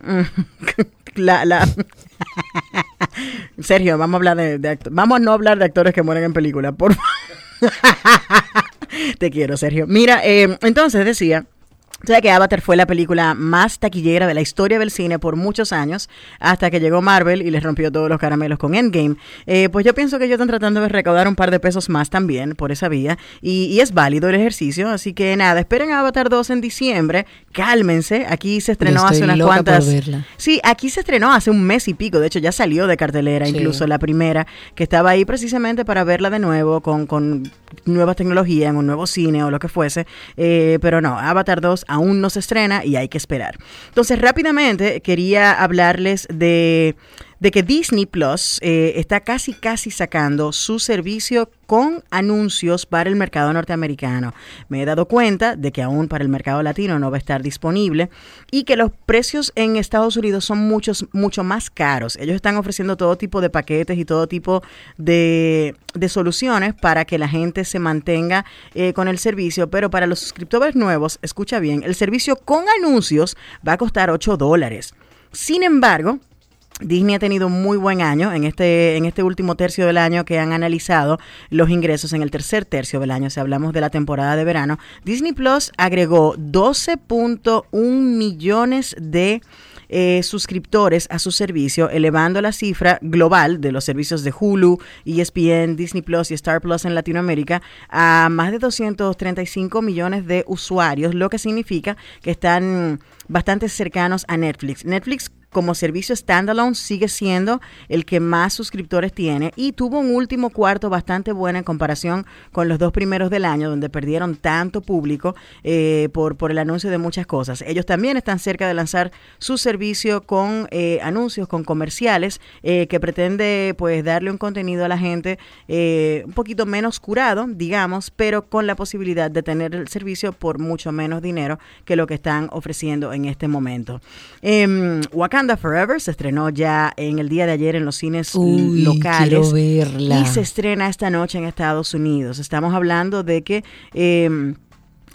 la, la- Sergio, vamos a hablar de, de act- vamos a no hablar de actores que mueren en película, por favor. Te quiero, Sergio. Mira, eh, entonces decía sea que Avatar fue la película más taquillera de la historia del cine por muchos años, hasta que llegó Marvel y les rompió todos los caramelos con Endgame. Eh, pues yo pienso que ellos están tratando de recaudar un par de pesos más también por esa vía, y, y es válido el ejercicio, así que nada, esperen a Avatar 2 en diciembre, cálmense, aquí se estrenó hace unas cuantas... verla. Sí, aquí se estrenó hace un mes y pico, de hecho ya salió de cartelera, Sí. incluso la primera, que estaba ahí precisamente para verla de nuevo con, con nuevas tecnologías, en un nuevo cine o lo que fuese, eh, pero no, Avatar 2 aún no se estrena y hay que esperar. Entonces, rápidamente quería hablarles de, de que Disney Plus eh, está casi, casi sacando su servicio con anuncios para el mercado norteamericano. Me he dado cuenta de que aún para el mercado latino no va a estar disponible y que los precios en Estados Unidos son muchos, mucho más caros. Ellos están ofreciendo todo tipo de paquetes y todo tipo de, de soluciones para que la gente se mantenga eh, con el servicio, pero para los suscriptores nuevos, escucha bien, el servicio con anuncios va a costar 8 dólares. Sin embargo, Disney ha tenido un muy buen año en este, en este último tercio del año que han analizado los ingresos en el tercer tercio del año, si hablamos de la temporada de verano. Disney Plus agregó 12.1 millones de eh, suscriptores a su servicio, elevando la cifra global de los servicios de Hulu, ESPN, Disney Plus y Star Plus en Latinoamérica a más de 235 millones de usuarios, lo que significa que están bastante cercanos a Netflix. Netflix como servicio standalone sigue siendo el que más suscriptores tiene y tuvo un último cuarto bastante bueno en comparación con los dos primeros del año donde perdieron tanto público eh, por, por el anuncio de muchas cosas. Ellos también están cerca de lanzar su servicio con eh, anuncios, con comerciales eh, que pretende pues darle un contenido a la gente eh, un poquito menos curado, digamos, pero con la posibilidad de tener el servicio por mucho menos dinero que lo que están ofreciendo en este momento. Em, Wakanda Forever se estrenó ya en el día de ayer en los cines Uy, locales verla. y se estrena esta noche en Estados Unidos. Estamos hablando de que em,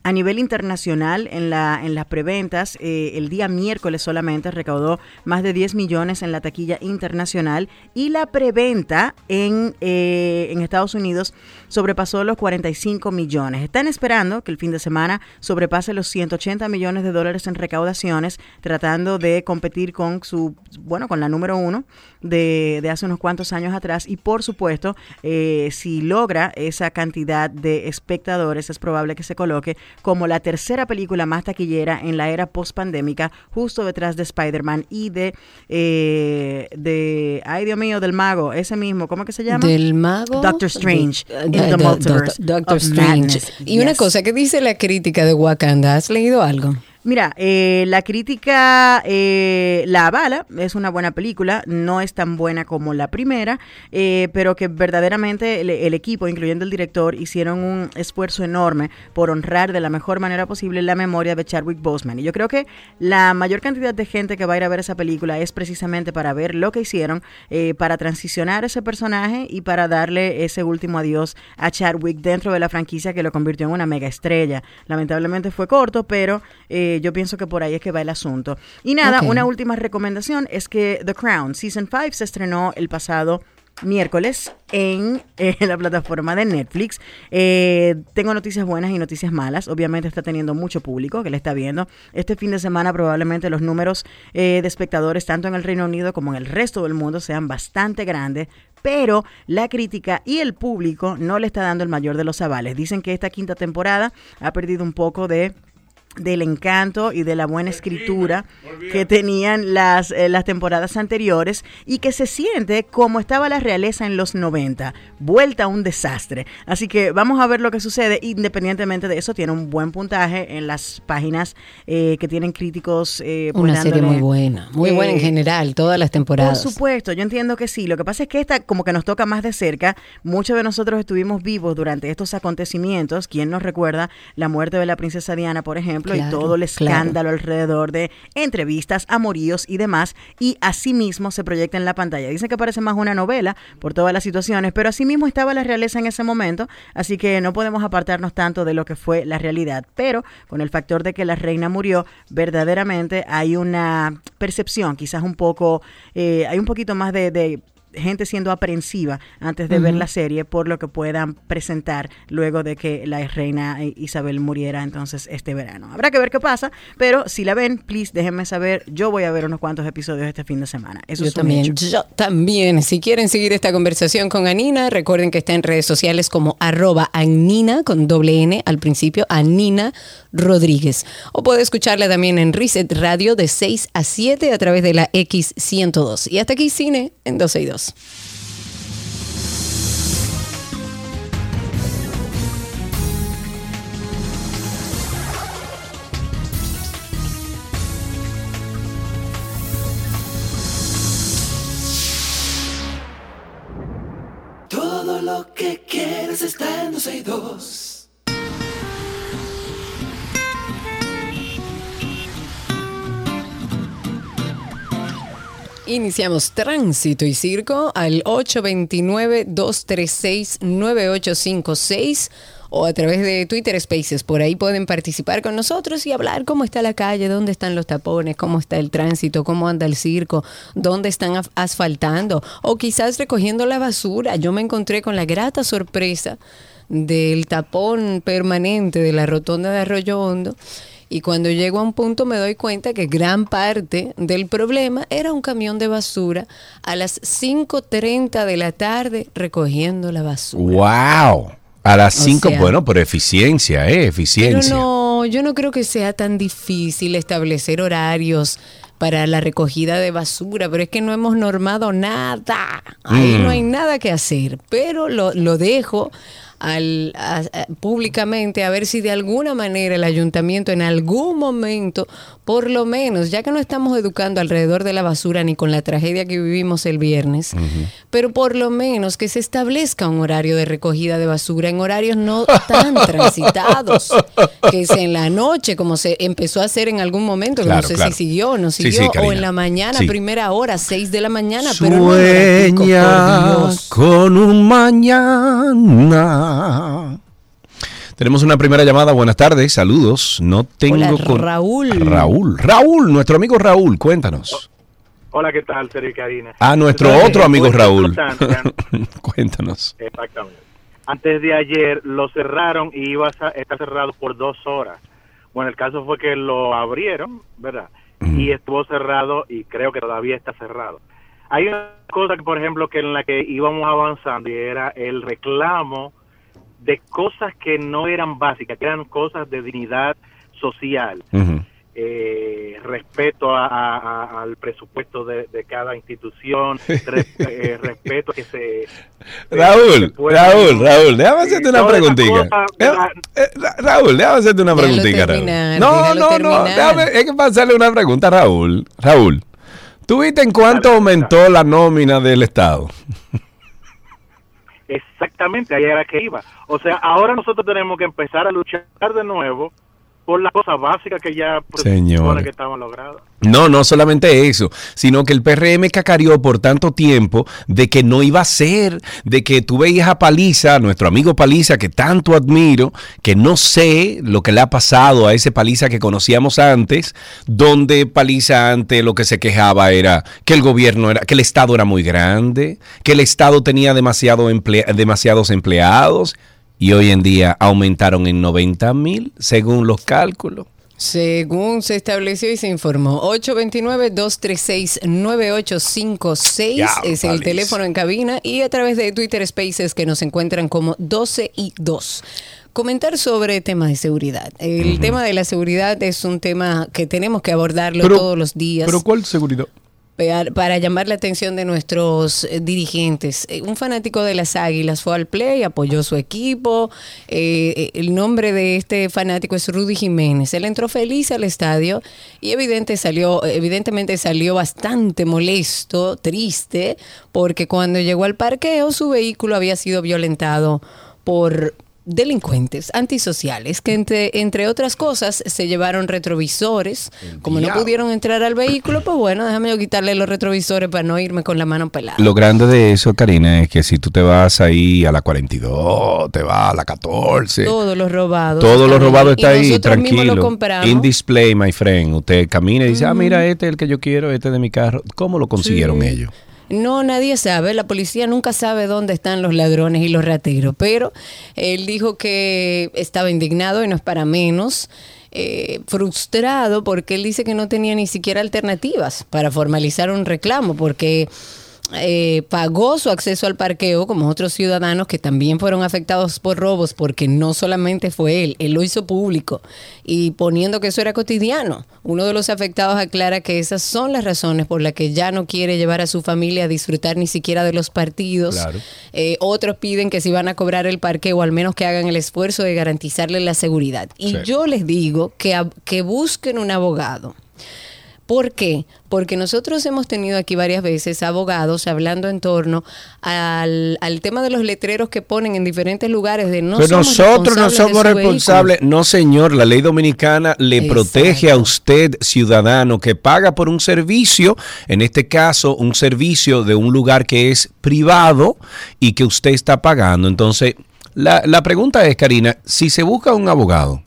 a nivel internacional, en, la, en las preventas, eh, el día miércoles solamente recaudó más de 10 millones en la taquilla internacional y la preventa en, eh, en Estados Unidos sobrepasó los 45 millones. Están esperando que el fin de semana sobrepase los 180 millones de dólares en recaudaciones, tratando de competir con su, bueno, con la número uno de, de hace unos cuantos años atrás. Y por supuesto, eh, si logra esa cantidad de espectadores, es probable que se coloque como la tercera película más taquillera en la era post-pandémica, justo detrás de Spider-Man y de, eh, de, ay Dios mío, del mago, ese mismo, ¿cómo que se llama? Del mago. Doctor Strange de- in de- the multiverse Doctor Strange. madness. Y una cosa, ¿qué dice la crítica de Wakanda? ¿Has leído algo? Mira, eh, la crítica eh, la avala, es una buena película, no es tan buena como la primera, eh, pero que verdaderamente el, el equipo, incluyendo el director, hicieron un esfuerzo enorme por honrar de la mejor manera posible la memoria de Chadwick Boseman. Y yo creo que la mayor cantidad de gente que va a ir a ver esa película es precisamente para ver lo que hicieron, eh, para transicionar ese personaje y para darle ese último adiós a Chadwick dentro de la franquicia que lo convirtió en una mega estrella. Lamentablemente fue corto, pero eh, yo pienso que por ahí es que va el asunto. Y nada, una última recomendación es que The Crown Season 5 se estrenó el pasado miércoles en eh, la plataforma de Netflix. Eh, tengo noticias buenas y noticias malas. Obviamente está teniendo mucho público que le está viendo. Este fin de semana probablemente los números eh, de espectadores tanto en el Reino Unido como en el resto del mundo sean bastante grandes. Pero la crítica y el público no le está dando el mayor de los avales. Dicen que esta quinta temporada ha perdido un poco de del encanto y de la buena escritura que tenían las, eh, las temporadas anteriores y que se siente como estaba la realeza en los 90, vuelta a un desastre. Así que vamos a ver lo que sucede. Independientemente de eso, tiene un buen puntaje en las páginas eh, que tienen críticos. eh, pues, Una serie dándole- muy buena, muy buena en eh, general, todas las por temporadas. supuesto, yo entiendo que sí. Lo que pasa es que esta como que nos toca más de cerca. Muchos de nosotros estuvimos vivos durante estos acontecimientos. ¿Quién nos recuerda la muerte de la princesa Diana, por ejemplo? Y Claro, todo el claro. escándalo alrededor de entrevistas, amoríos y demás. Y asimismo se proyecta en la pantalla. Dicen que parece más una novela por todas las situaciones, pero asimismo estaba la realeza en ese momento. Así que no podemos apartarnos tanto de lo que fue la realidad. Pero con el factor de que la reina murió, verdaderamente hay una percepción, quizás un poco, eh, hay un poquito más de, de gente siendo aprensiva antes de ver la serie por lo que puedan presentar luego de que la reina Isabel muriera entonces este verano. Habrá que ver qué pasa, pero si la ven, please déjenme saber. Yo voy a ver unos cuantos episodios este fin de semana. Eso yo es también, hecho. yo también. Si quieren seguir esta conversación con Anina, recuerden que está en redes sociales como arroba Anina con doble N al principio, Anina Rodríguez. O puede escucharla también en Reset Radio de 6 a 7 a través de la X102. Y hasta aquí cine en 12 y 2. Todo lo que quieres está en 12 y 2. Iniciamos Tránsito y Circo al 829-236-9856 o a través de Twitter Spaces. Por ahí pueden participar con nosotros y hablar cómo está la calle, dónde están los tapones, cómo está el tránsito, cómo anda el circo, dónde están asfaltando o quizás recogiendo la basura. Yo me encontré con la grata sorpresa del tapón permanente de la rotonda de Arroyo Hondo. Y cuando llego a un punto me doy cuenta que gran parte del problema era un camión de basura a las 5.30 de la tarde recogiendo la basura. ¡Wow! A las O 5, sea- bueno, pero eficiencia, ¿eh? Pero Eficiencia. no, yo no creo que sea tan difícil establecer horarios para la recogida de basura, pero es que no hemos normado nada. Ahí Mm. no hay nada que hacer, pero lo, lo dejo al, a- a- públicamente a ver si de alguna manera el ayuntamiento en algún momento, por lo menos, ya que no estamos educando alrededor de la basura ni con la tragedia que vivimos el viernes, pero por lo menos que se establezca un horario de recogida de basura en horarios no tan transitados, que es en la noche, como se empezó a hacer en algún momento, que Claro, no sé claro. si siguió o no siguió, sí, o en la mañana, Sí. primera hora, 6 de la mañana, pero no Sueña con un mañana. Tenemos una primera llamada. Buenas tardes, saludos. No tengo Hola, con- Raúl. Raúl, Raúl, nuestro amigo Raúl, cuéntanos. Hola, ¿qué tal, Sergio Karina? Ah, nuestro Entonces, otro amigo Raúl. cuéntanos. Exactamente. Antes de ayer lo cerraron y iba a estar cerrado por dos horas. Bueno, el caso fue que lo abrieron, ¿verdad? Y estuvo cerrado y creo que todavía está cerrado. Hay una cosa, que, por ejemplo, que en la que íbamos avanzando y era el reclamo de cosas que no eran básicas, que eran cosas de dignidad social. Eh, respeto a- a- a- al presupuesto de, de cada institución, re- eh, respeto a que se... Raúl, se pueda- Raúl, Raúl, déjame hacerte una preguntita. Eh, eh, Raúl, déjame hacerte una preguntita, Raúl. terminar, No, no, no, terminar. déjame, es que para hacerle una pregunta, Raúl. Raúl, ¿tú viste en cuánto aumentó la nómina del Estado? Exactamente, ahí era que iba. O sea, ahora nosotros tenemos que empezar a luchar de nuevo por las cosas básicas que ya pues, se Señores. supone que estaban logradas. No, no solamente eso, sino que el PRM cacareó por tanto tiempo de que no iba a ser, de que tú veías a Paliza, nuestro amigo Paliza, que tanto admiro, que no sé lo que le ha pasado a ese Paliza que conocíamos antes, donde Paliza antes lo que se quejaba era que el gobierno era, que el Estado era muy grande, que el Estado tenía demasiado emplea- demasiados empleados, y hoy en día aumentaron en 90 mil, según los cálculos. Según se estableció y se informó, 829-236-9856 Ya, es el Alice. teléfono en cabina y a través de Twitter Spaces que nos encuentran como 12 y 2. Comentar sobre temas de seguridad. El tema de la seguridad es un tema que tenemos que abordarlo Pero- todos los días. Pero ¿cuál seguridad? Para, llamar la atención de nuestros eh, dirigentes. Eh, un fanático de las Águilas fue al play, apoyó su equipo. Eh, el nombre de este fanático es Rudy Jiménez. Él entró feliz al estadio y evidentemente salió bastante molesto, triste, porque cuando llegó al parqueo su vehículo había sido violentado por delincuentes antisociales que entre, entre otras cosas se llevaron retrovisores como no pudieron entrar al vehículo pues bueno déjame yo quitarle los retrovisores para no irme con la mano pelada Lo grande de eso, Karina, es que si tú te vas ahí a la 42, te vas a la 14, todo lo robado todo lo están robado ahí. está Y ahí, tranquilo. In display, my friend. Usted camina y dice, ah, mira, este es el que yo quiero, este es de mi carro. ¿Cómo lo consiguieron Sí. ellos? No, nadie sabe. La policía nunca sabe dónde están los ladrones y los rateros. Pero él dijo que estaba indignado y no es para menos. eh, frustrado porque él dice que no tenía ni siquiera alternativas para formalizar un reclamo porque eh, pagó su acceso al parqueo como otros ciudadanos que también fueron afectados por robos porque no solamente fue él, él lo hizo público y poniendo que eso era cotidiano. Uno de los afectados aclara que esas son las razones por las que ya no quiere llevar a su familia a disfrutar ni siquiera de los partidos. Claro. Eh, otros piden que si van a cobrar el parqueo, al menos que hagan el esfuerzo de garantizarle la seguridad. Y Sí. yo les digo que, que busquen un abogado. ¿Por qué? Porque nosotros hemos tenido aquí varias veces abogados hablando en torno al, al tema de los letreros que ponen en diferentes lugares de no Pero somos nosotros no somos responsables. No, señor, la ley dominicana le Exacto. protege a usted, ciudadano, que paga por un servicio, en este caso, un servicio de un lugar que es privado y que usted está pagando. Entonces, la, la pregunta es, Karina, si se busca un abogado,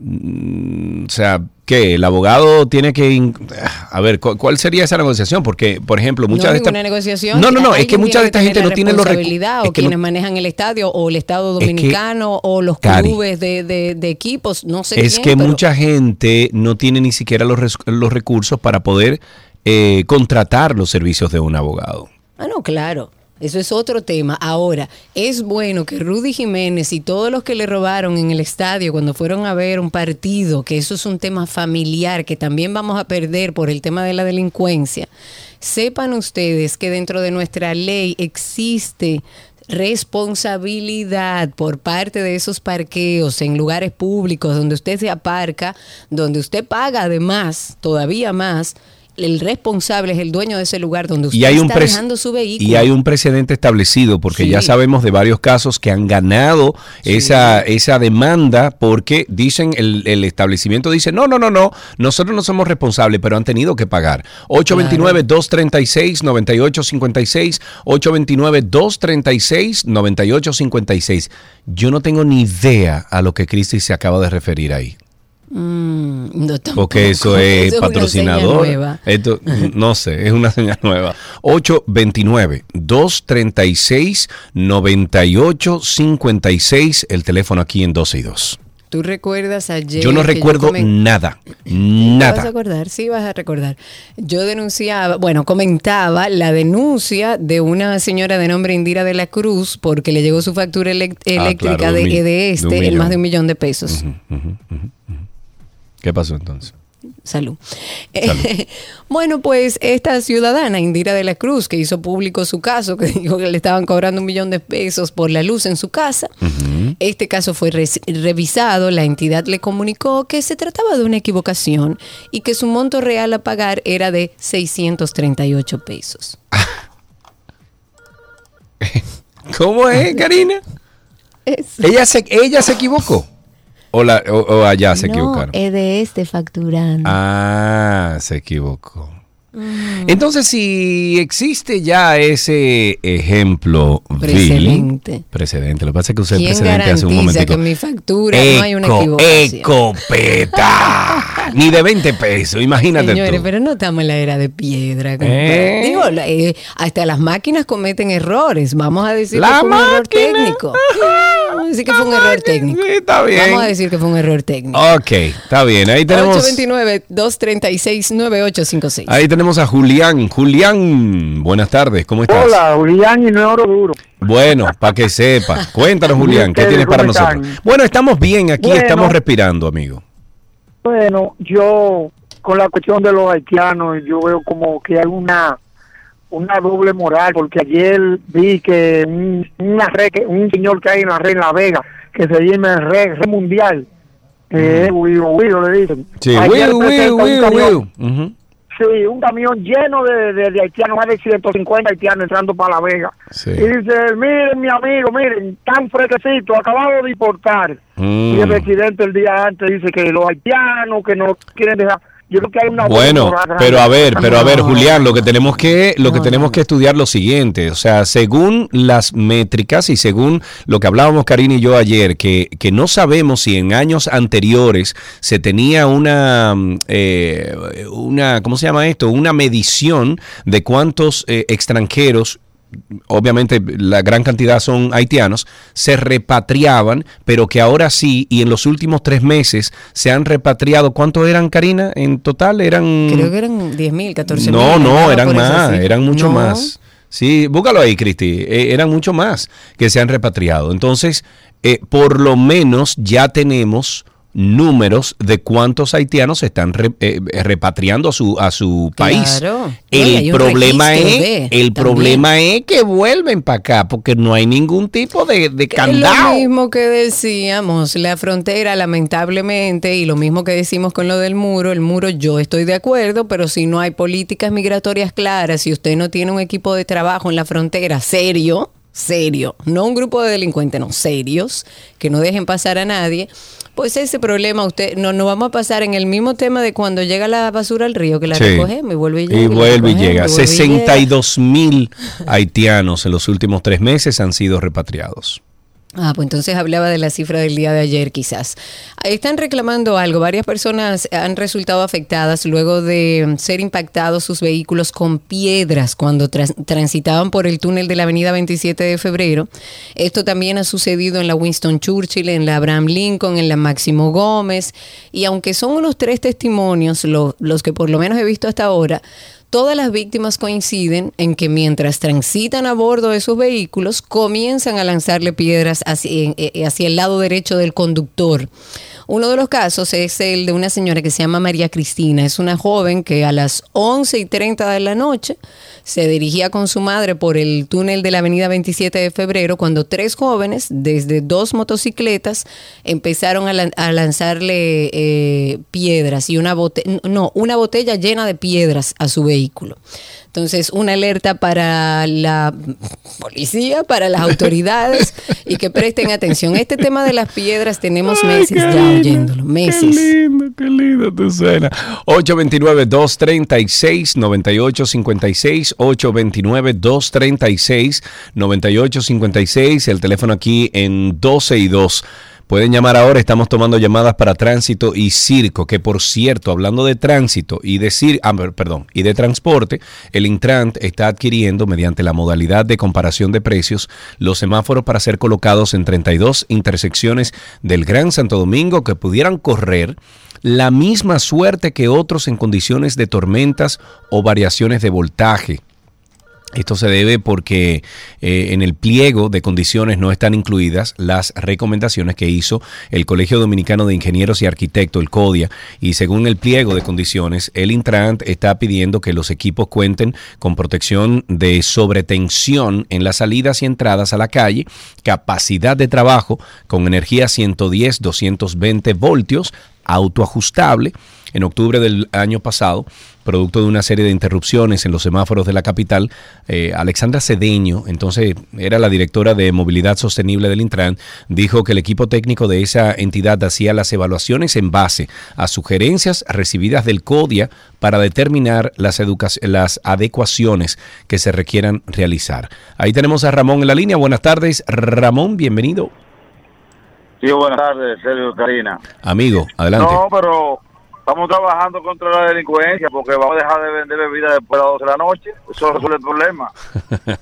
o sea, ¿qué? El abogado tiene que... A ver, ¿cu- ¿cuál sería esa negociación? Porque, por ejemplo, No muchas es de estas... negociación. No, no, no, es que mucha de esta gente no tiene los recu- responsabilidad es O no- quienes manejan el estadio o el Estado Es que, Dominicano o los clubes de, de- de equipos, no sé es quién, que pero- mucha gente no tiene ni siquiera los, los recursos para poder eh, contratar los servicios de un abogado. Ah, no, claro. Eso es otro tema. Ahora, es bueno que Rudy Jiménez y todos los que le robaron en el estadio cuando fueron a ver un partido, que eso es un tema familiar que también vamos a perder por el tema de la delincuencia, sepan ustedes que dentro de nuestra ley existe responsabilidad por parte de esos parqueos en lugares públicos donde usted se aparca, donde usted paga además, todavía más, el responsable es el dueño de ese lugar donde usted Y hay, un está dejando su vehículo. y hay un precedente establecido porque Sí. ya sabemos de varios casos que han ganado esa, esa demanda porque dicen, el, el establecimiento dice, no, no, no, no, nosotros no somos responsables, pero han tenido que pagar. 829-236-9856, 829-236-9856. Yo no tengo ni idea a lo que Cristi se acaba de referir ahí. Mm, no. Porque eso es patrocinador. nueva. Esto, no sé, es una señal nueva. 829-236-9856, el teléfono aquí en 12 y 2. ¿Tú recuerdas ayer? Yo no recuerdo comen- nada, ¿Te vas a nada. acordar? Sí, vas a recordar. Yo denunciaba, bueno, comentaba la denuncia de una señora de nombre Indira de la Cruz porque le llegó su factura eléctrica Ah, claro, de de, un mi- de este en más de un millón de pesos. ¿Qué pasó entonces? Salud. bueno, pues esta ciudadana, Indira de la Cruz, que hizo público su caso, que dijo que le estaban cobrando un millón de pesos por la luz en su casa, este caso fue revisado, la entidad le comunicó que se trataba de una equivocación y que su monto real a pagar era de 638 pesos. ¿Cómo es, Karina? ¿Ella se, ella se equivocó? ¿O, la- o- o allá se no, equivocaron? es de este facturando. Ah, se equivocó. Mm. Entonces, si existe ya ese ejemplo vil- Precedente. precedente, lo que pasa es que usted ¿Quién precedente hace un momentico. que en mi factura no hay una equivocación? Ecopeta. Ni de 20 pesos, imagínate Señores, tú. pero no estamos en la era de piedra. ¿Eh? Digo, eh, hasta las máquinas cometen errores. Vamos a decir que un error técnico. Vamos a decir que fue un error técnico. Sí, está bien. Vamos a decir que fue un error técnico. Ok, está bien. Ahí tenemos, 829-236-9856. ahí tenemos a Julián. Julián, buenas tardes, ¿cómo estás? Hola, Julián y no es oro duro. Bueno, para que sepa. Cuéntanos, Julián, ¿qué tienes para nosotros? Bueno, estamos bien aquí, Bueno. estamos respirando, amigo. Bueno, yo con la cuestión de los haitianos, yo veo como que hay una una doble moral, porque ayer vi que un, una red un señor que hay en la red en La Vega, que se llama Red, red Mundial, Guido le dicen. Mm. Sí, un camión- wiu. Ujú. Sí, un camión lleno de, de, de haitianos, más de 150 haitianos entrando para La Vega. Sí. Y dice, miren mi amigo, miren, tan fresquecito, acabado de importar. Mm. Y el presidente el día antes dice que los haitianos que no quieren dejar, Yo creo que hay una Bueno, pero a ver, pero a ver. Julián, lo que tenemos que, lo que tenemos que estudiar lo siguiente, o sea, según las métricas y según lo que hablábamos Karina y yo ayer, que, que no sabemos si en años anteriores se tenía una, mm, eh, una, ¿cómo se llama esto? Una medición de cuántos eh, extranjeros obviamente la gran cantidad son haitianos, se repatriaban, pero que ahora sí, y en los últimos tres meses se han repatriado, ¿cuántos eran, Karina? En total eran... Creo que eran 10 mil, 14 mil. No, no, eran más, eran mucho No. más. Sí, búscalo ahí, Cristi. eh, eran mucho más que se han repatriado. Entonces, eh, por lo menos ya tenemos números de cuántos haitianos se están re- eh, repatriando a su a su país. Claro. El registro de, el también. problema es que vuelven para acá porque no hay ningún tipo de, de Es lo candado. mismo que decíamos, la frontera lamentablemente, y lo mismo que decimos con lo del muro, el muro yo estoy de acuerdo, pero si no hay políticas migratorias claras, si usted no tiene un equipo de trabajo en la frontera serio, serio, no un grupo de delincuentes, no, serios, que no dejen pasar a nadie, pues ese problema usted no nos vamos a pasar en el mismo tema de cuando llega la basura al río, que la Sí. recogemos y vuelve y llega. Y la vuelve y y llega. 62 mil haitianos en los últimos tres meses han sido repatriados. Ah, pues entonces hablaba de la cifra del día de ayer quizás. Están reclamando algo. Varias personas han resultado afectadas luego de ser impactados sus vehículos con piedras cuando transitaban por el túnel de la avenida 27 de febrero. Esto también ha sucedido en la Winston Churchill, en la Abraham Lincoln, en la Máximo Gómez. Y aunque son unos tres testimonios, lo- los que por lo menos he visto hasta ahora, Todas las víctimas coinciden en que mientras transitan a bordo de sus vehículos, comienzan a lanzarle piedras hacia, eh, hacia el lado derecho del conductor. Uno de los casos es el de una señora que se llama María Cristina. Es una joven que a las 11 y 30 de la noche se dirigía con su madre por el túnel de la avenida 27 de febrero cuando tres jóvenes desde dos motocicletas empezaron a, lan- a lanzarle eh, piedras y una botella, no, una botella llena de piedras a su vehículo. Entonces, una alerta para la policía, para las autoridades y que presten atención. Este tema de las piedras tenemos meses ya oyéndolo, meses. Qué lindo, qué lindo tu suena. 829-236-9856. 829-236-9856. El teléfono aquí en 12 y 2. Pueden llamar ahora, estamos tomando llamadas para tránsito y circo, que por cierto, hablando de tránsito y de cir- ah, per- perdón, y de transporte, el Intrant está adquiriendo mediante la modalidad de comparación de precios los semáforos para ser colocados en 32 intersecciones del Gran Santo Domingo que pudieran correr la misma suerte que otros en condiciones de tormentas o variaciones de voltaje. Esto se debe porque eh, en el pliego de condiciones no están incluidas las recomendaciones que hizo el Colegio Dominicano de Ingenieros y Arquitectos, el CODIA, y según el pliego de condiciones, el Intrant está pidiendo que los equipos cuenten con protección de sobretensión en las salidas y entradas a la calle, capacidad de trabajo con energía 110-220 voltios, autoajustable. En octubre del año pasado, producto de una serie de interrupciones en los semáforos de la capital, eh, Alexandra Cedeño, entonces era la directora de movilidad sostenible del Intran, dijo que el equipo técnico de esa entidad hacía las evaluaciones en base a sugerencias recibidas del CODIA para determinar las, las adecuaciones que se requieran realizar. Ahí tenemos a Ramón en la línea. Buenas tardes, Ramón, bienvenido. Sí, buenas tardes, Sergio Karina. Amigo, adelante. No, pero estamos trabajando contra la delincuencia porque vamos a dejar de vender bebida después de las 12 de la noche. Eso resuelve el problema.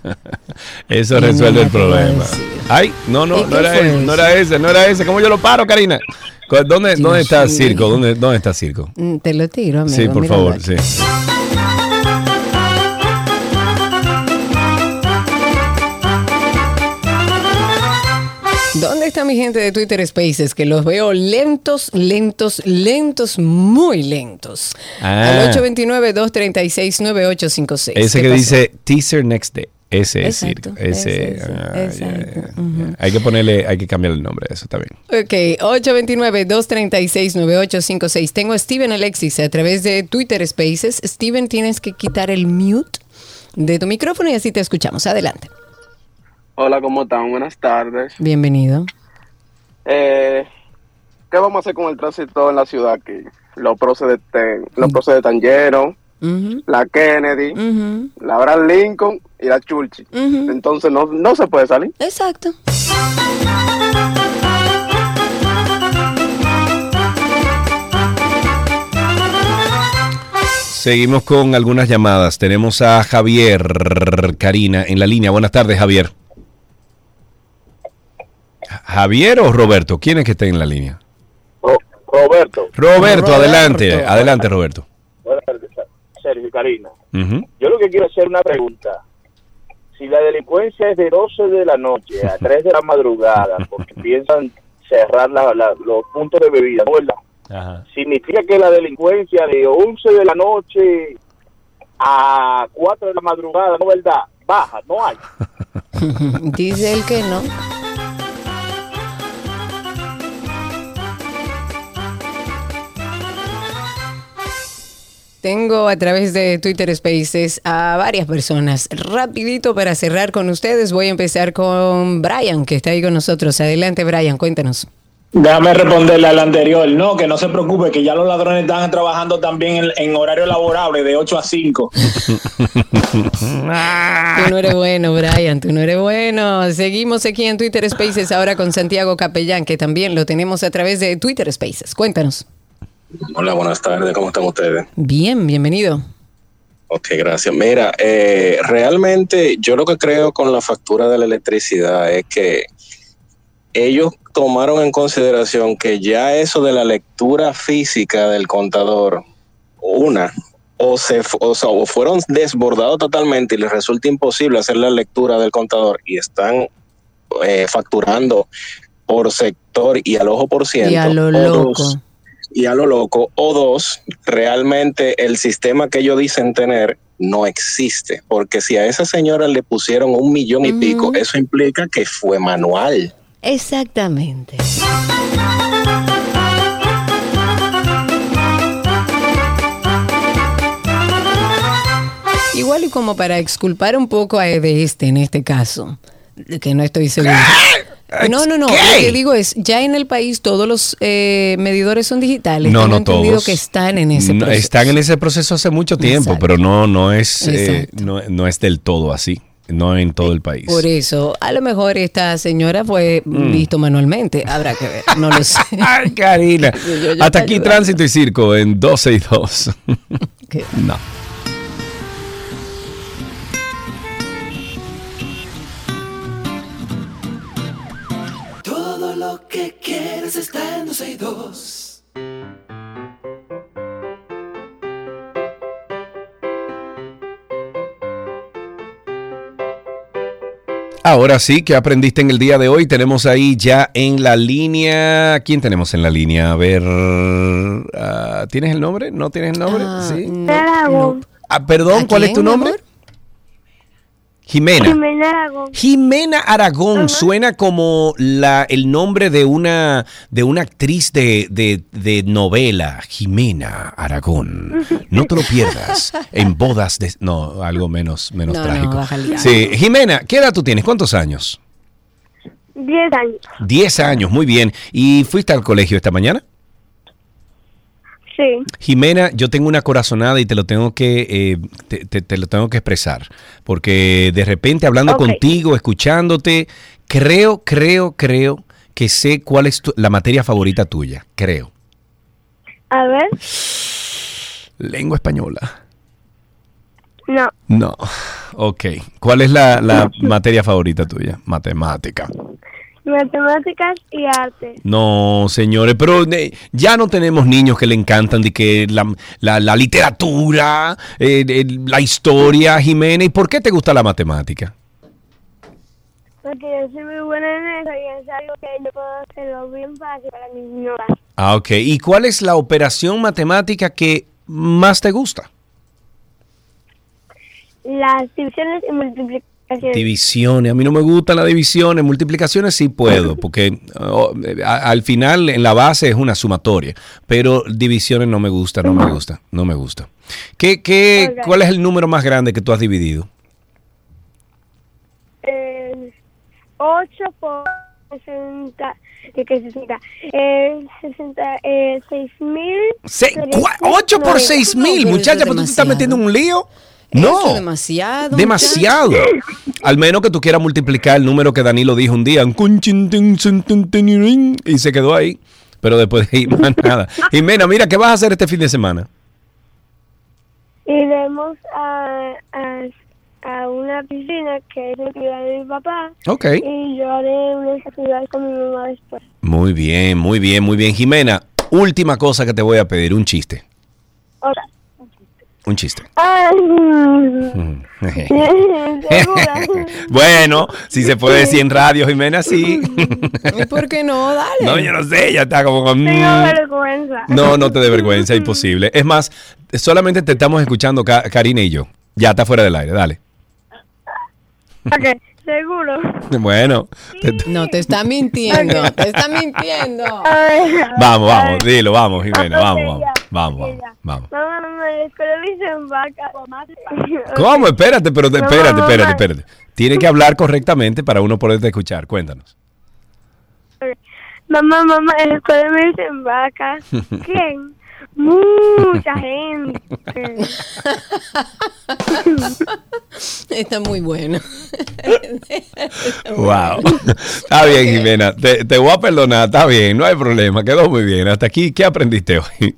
Eso resuelve el problema. Ay, no, ¿Y no, no era, ese, no era ese, no era ese. ¿Cómo yo lo paro, Karina? ¿Cu- ¿Dónde, dónde está. Circo? ¿Dónde, ¿Dónde está Circo? Mm, Te lo tiro, amigo. Sí, por míralo favor, aquí. sí. ¿Dónde está mi gente de Twitter Spaces? Que los veo lentos, lentos, lentos, muy lentos. Ah. Al 829-236-9856. Ese ¿Qué que pasó? dice teaser next day. Ese es Circo. Ese, ah. Hay que ponerle, hay que cambiarle el nombre a eso también. Ok, 829-236-9856. Tengo a Steven Alexis a través de Twitter Spaces. Steven, tienes que quitar el mute de tu micrófono y así te escuchamos. Adelante. Hola, ¿cómo están? Buenas tardes. Bienvenido. Eh, ¿Qué vamos a hacer con el tránsito en la ciudad aquí? los próceres de, los de Tangero, la Kennedy, la Abraham Lincoln y la Churchill. Entonces no, no se puede salir. Exacto. Seguimos con algunas llamadas. Tenemos a Javier Karina en la línea. Buenas tardes, Javier. ¿Javier o Roberto? ¿Quién es que está en la línea? Roberto. Roberto, adelante. Adelante, Roberto. Buenas tardes, Sergio Karina. Ujú. Yo lo que quiero hacer una pregunta. Si la delincuencia es de 12 de la noche a 3 de la madrugada, porque piensan cerrar la- la- los puntos de bebida, ¿no verdad? Significa que la delincuencia de 11 de la noche a 4 de la madrugada, ¿no verdad? Baja, no hay. Dice él que no. Tengo a través de Twitter Spaces a varias personas. Rapidito para cerrar con ustedes, voy a empezar con Brian, que está ahí con nosotros. Adelante, Brian, cuéntanos. Déjame responderle al anterior. No, que no se preocupe, que ya los ladrones están trabajando también en, en horario laborable de 8 a 5. Tú no eres bueno, Brian, tú no eres bueno. Seguimos aquí en Twitter Spaces ahora con Santiago Capellán, que también lo tenemos a través de Twitter Spaces. Cuéntanos. Hola, buenas tardes, ¿cómo están ustedes? Bien, bienvenido. Ok, gracias. Mira, eh, realmente yo lo que creo con la factura de la electricidad es que ellos tomaron en consideración que ya eso de la lectura física del contador, una, o se o, sea, o fueron desbordados totalmente y les resulta imposible hacer la lectura del contador y están eh, facturando por sector y al ojo por ciento. Y a lo loco. Y a lo loco. O dos, realmente el sistema que ellos dicen tener no existe. Porque si a esa señora le pusieron un millón y pico, eso implica que fue manual. Exactamente. Igual y como para exculpar un poco a de este en este caso, que no estoy seguro. No, no, no. Lo que digo es, ya en el país todos los eh, medidores son digitales. No, Tengo no entendido todos. que están en ese No, proceso. Están en ese proceso hace mucho tiempo, Exacto. pero no, no es, eh, no, no es del todo así. No en todo el país. Por eso, a lo mejor esta señora fue Mm. visto manualmente. Habrá que ver, no lo sé. Ay, Karina. Yo- yo Hasta aquí tránsito y circo en 12 y 2. no. Que quieres está en 12 y 2. Ahora sí, ¿qué aprendiste en el día de hoy? Tenemos ahí ya en la línea. ¿Quién tenemos en la línea? A ver. ah, ¿Tienes el nombre? ¿No tienes el nombre? sí. Ah, perdón, ¿cuál es tu nombre? Jimena. Jimena Aragón. Jimena Aragón suena como la, el nombre de una, de una actriz de, de- de novela, Jimena Aragón. No te lo pierdas en bodas de... No, algo menos, menos No, no, trágico. sí, Jimena, ¿qué edad tú tienes? ¿Cuántos años? 10 años. Diez años, muy bien. ¿Y fuiste al colegio esta mañana? Sí. Jimena, yo tengo una corazonada y te lo tengo que eh, te, te- te lo tengo que expresar, porque de repente hablando contigo, escuchándote, creo, creo, creo que sé cuál es tu- la materia favorita tuya, creo. A ver. Lengua española. No. No. Ok. ¿Cuál es la, la materia favorita tuya? Matemática. Matemáticas y arte. No, señores, pero eh, ya no tenemos niños que le encantan de que la, la- la literatura, eh, eh, la historia, Jimena. ¿Y por qué te gusta la matemática? Porque yo soy muy buena en eso y es algo que yo puedo hacerlo bien fácil para mis señora. Ah, ok. ¿Y cuál es la operación matemática que más te gusta? Las divisiones y multiplicaciones. Divisiones. A mí no me gustan las divisiones. Multiplicaciones sí puedo, porque oh, eh, a- al final en la base es una sumatoria. Pero divisiones no me gusta, no me gusta, no me gusta. ¿Qué, qué. ¿Cuál es el número más grande que tú has dividido? Eh, 8 por 60, eh, que 60, eh, 60, eh, 6 mil. Se- cua- ocho por seis mil, pero eso muchacha, pero tú te estás metiendo en un lío. No. Eso demasiado. Demasiado. Al menos que tú quieras multiplicar el número que Danilo dijo un día. Y se quedó ahí. Pero después de ahí, más nada. Jimena, mira, ¿qué vas a hacer este fin de semana? Iremos a, a, a una piscina que es la actividad de mi papá. Ok. Y yo haré unas actividades con mi mamá después. Muy bien, muy bien, muy bien. Jimena, última cosa que te voy a pedir, un chiste. Otra. Un chiste. Bueno, si se puede decir en radio, Jimena, sí. ¿Y por qué no? Dale. no, yo no sé, ya está como con... Tengo mm. vergüenza. No, no te dé vergüenza, imposible. Es más, solamente te estamos escuchando Ka- Karina y yo. Ya está fuera del aire, dale. Ok, seguro. Bueno, te- No, te está mintiendo. Te está mintiendo. vamos, vamos, dilo, vamos, Jimena, vamos, vamos, vamos, vamos, vamos. Mamá, mamá, en la escuela me dicen vaca. ¿Cómo? Espérate, pero Mamá, espérate, espérate, mamá. espérate. Tiene que hablar correctamente para uno poderte escuchar. Cuéntanos. Mamá, mamá, en la escuela me dicen vaca. ¿Quién? Mucha gente. Está muy bueno. Wow. Está bien, Jimena. Te, te voy a perdonar, está bien, no hay problema. Quedó muy bien. Hasta aquí, ¿qué aprendiste hoy?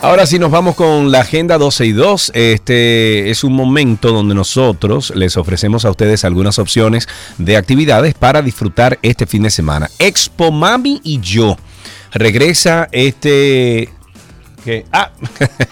Ahora sí nos vamos con la Agenda 12 y 2. Este es un momento donde nosotros les ofrecemos a ustedes algunas opciones de actividades para disfrutar este fin de semana. Expo Mami y yo regresa este ¿Qué? Ah,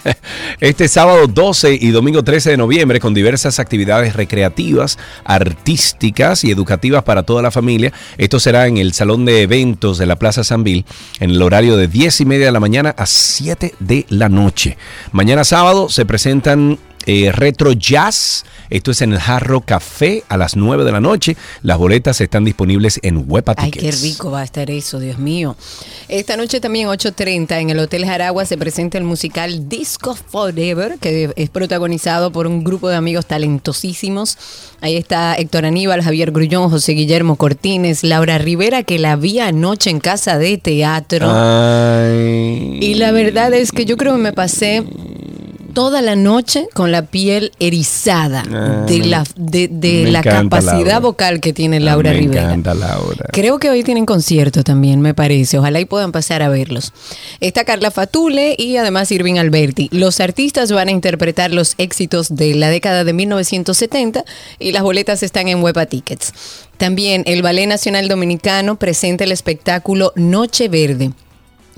este sábado 12 y domingo 13 de noviembre con diversas actividades recreativas, artísticas y educativas para toda la familia. Esto será en el Salón de Eventos de la Plaza Sanvil en el horario de 10 y media de la mañana a 7 de la noche. Mañana sábado se presentan eh, Retro Jazz. Esto es en el Jarro Café a las 9 de la noche. Las boletas están disponibles en Huepa Ay, qué Tickets. rico va a estar eso, Dios mío. Esta noche también 8.30 en el Hotel Jaragua se presenta el musical Disco Forever, que es protagonizado por un grupo de amigos talentosísimos. Ahí está Héctor Aníbal, Javier Grullón, José Guillermo Cortines, Laura Rivera, que la vi anoche en casa de teatro. Ay. Y la verdad es que yo creo que me pasé toda la noche con la piel erizada Ah, de la, de, la capacidad Laura. vocal que tiene Laura me Rivera. encanta Laura. Creo que hoy tienen concierto también, me parece. Ojalá y puedan pasar a verlos. Está Carla Fatule y además Irving Alberti. Los artistas van a interpretar los éxitos de la década de 1970 y las boletas están en Huepa Tickets. También el Ballet Nacional Dominicano presenta el espectáculo Noche Verde.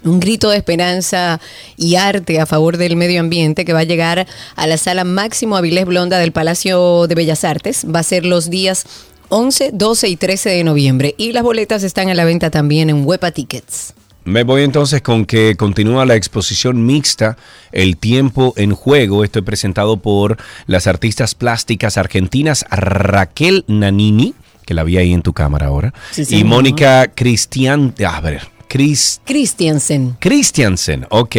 Un grito de esperanza y arte a favor del medio ambiente que va a llegar a la sala Máximo Avilés Blonda del Palacio de Bellas Artes. Va a ser los días 11, 12 y 13 de noviembre. Y las boletas están a la venta también en Huepa Tickets. Me voy entonces con que continúa la exposición mixta El tiempo en juego. Esto es presentado por las artistas plásticas argentinas Raquel Nanini, que la vi ahí en tu cámara ahora, Sí, y. Mónica Cristian, a ver, Christiansen. Christiansen, ok.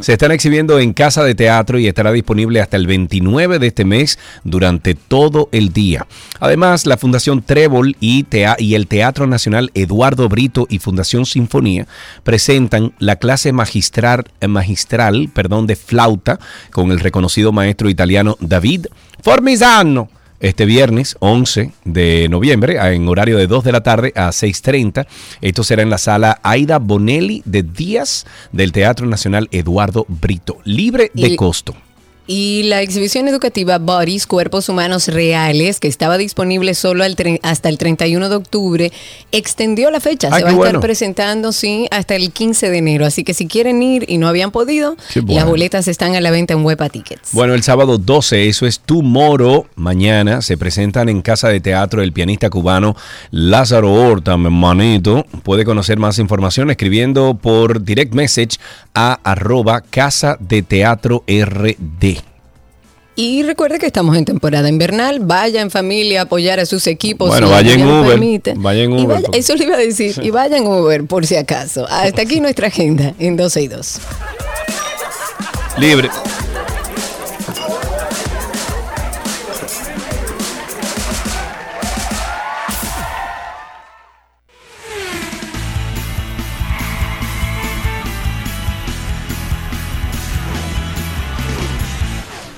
Se están exhibiendo en Casa de Teatro y estará disponible hasta el 29 de este mes durante todo el día. Además, la Fundación Trébol y, Tea- y el Teatro Nacional Eduardo Brito y Fundación Sinfonía presentan la clase magistral, eh, magistral perdón, de flauta con el reconocido maestro italiano David Formisano este viernes 11 de noviembre a- en horario de 2 de la tarde a 6.30. Esto será en la sala Aida Bonelli de Díaz del Teatro Nacional Eduardo Brito, libre de Y- costo. Y la exhibición educativa Bodies, Cuerpos Humanos Reales, que estaba disponible solo al hasta el 31 de octubre, extendió la fecha. Ay, Se va a estar bueno. presentando, sí, hasta el 15 de enero. Así que si quieren ir y no habían podido, bueno. las boletas están a la venta en Huepa Tickets. Bueno, el sábado 12, eso es Tomorrow, mañana, se presentan en Casa de Teatro el pianista cubano Lázaro Horta, mi hermanito. Puede conocer más información escribiendo por direct message a arroba Casa de Teatro RD. Y recuerde que estamos en temporada invernal. Vaya en familia a apoyar a sus equipos. Bueno, si vaya en Uber. permite. Vaya en Uber. vaya- eso le iba a decir. Y vaya en Uber, por si acaso. Hasta aquí nuestra agenda en 12 y 2. Libre.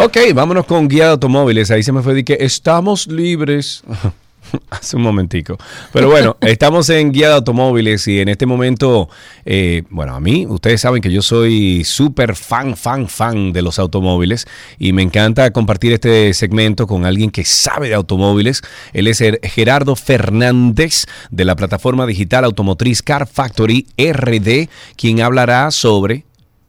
Ok, vámonos con guía de automóviles. Ahí se me fue de que estamos libres. Hace un momentico. Pero bueno, estamos en guía de automóviles y en este momento, eh, bueno, a mí, ustedes saben que yo soy súper fan, fan, fan de los automóviles y me encanta compartir este segmento con alguien que sabe de automóviles. Él es Gerardo Fernández de la plataforma digital automotriz Car Factory RD, quien hablará sobre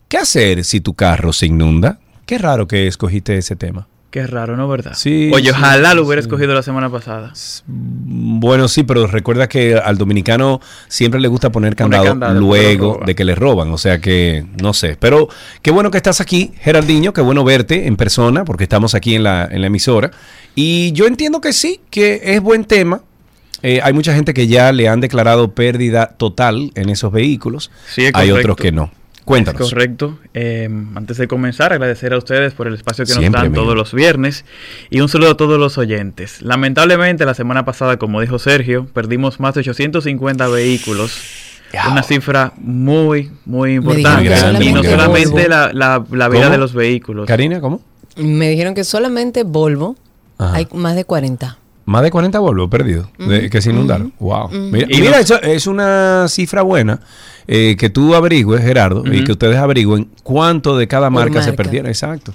qué hacer si tu carro se inunda. Qué raro que escogiste ese tema. Qué raro, ¿no? ¿Verdad? Sí, Oye, sí, ojalá lo hubiera sí. escogido la semana pasada. Bueno, sí, pero recuerda que al dominicano siempre le gusta poner candado, luego de que le roban. O sea que no sé. Pero qué bueno que estás aquí, Gerardiño. Qué bueno verte en persona porque estamos aquí en la, en la emisora. Y yo entiendo que sí, que es buen tema. Eh, hay mucha gente que ya le han declarado pérdida total en esos vehículos. Sí, es hay otros que no. Cuéntanos. Es correcto. Eh, antes de comenzar, agradecer a ustedes por el espacio que Siempre, nos dan todos los viernes y un saludo a todos los oyentes. Lamentablemente, la semana pasada, como dijo Sergio, perdimos más de 850 vehículos. Una cifra muy, muy importante. y no solamente la, la- la vida ¿Cómo? de los vehículos. Karina, ¿cómo? Me dijeron que solamente Volvo Ajá. hay más de 40. Más de 40 Volvo perdidos de- que se inundaron. Wow. Mira, Y mira, no- eso es una cifra buena eh, que tú averigües, Gerardo, y que ustedes averigüen cuánto de cada marca, se marca. perdieron. Exacto.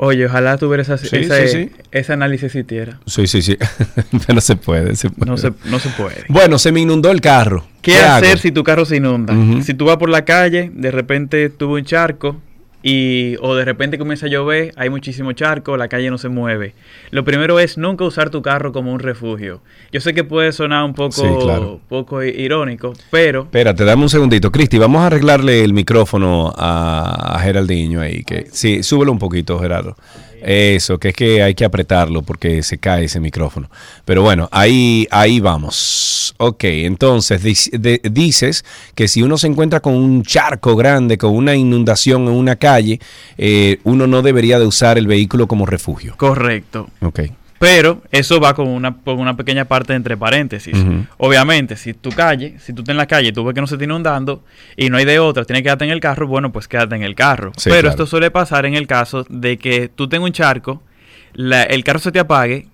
Oye, ojalá tuviera esa, Sí, ese, sí, sí. ese análisis si hiciera. Sí, sí, sí. Pero se puede, se puede. No se, no se puede. Bueno, se me inundó el carro. ¿Qué, hacer hago? si tu carro se inunda? Si tú vas por la calle, de repente tuvo un charco y o de repente comienza a llover, hay muchísimo charco, la calle no se mueve. Lo primero es nunca usar tu carro como un refugio. Yo sé que puede sonar un poco, Sí, claro. poco irónico, pero Espérate, dame un segundito. Cristi, vamos a arreglarle el micrófono a, a Geraldinho ahí. Que, sí, súbelo un poquito, Gerardo. Eso, que es que hay que apretarlo porque se cae ese micrófono. Pero bueno, ahí, ahí vamos. Ok, entonces de- dices que si uno se encuentra con un charco grande, con una inundación en una calle, eh, uno no debería de usar el vehículo como refugio. correcto. Ok. Pero eso va con una, con una pequeña parte entre paréntesis. Obviamente, si tu calle, si tú estás en la calle y tú ves que no se está inundando y no hay de otra, tienes que quedarte en el carro, bueno, pues quédate en el carro. Sí, Pero claro. esto suele pasar en el caso de que tú tengas un charco, la- el carro se te apague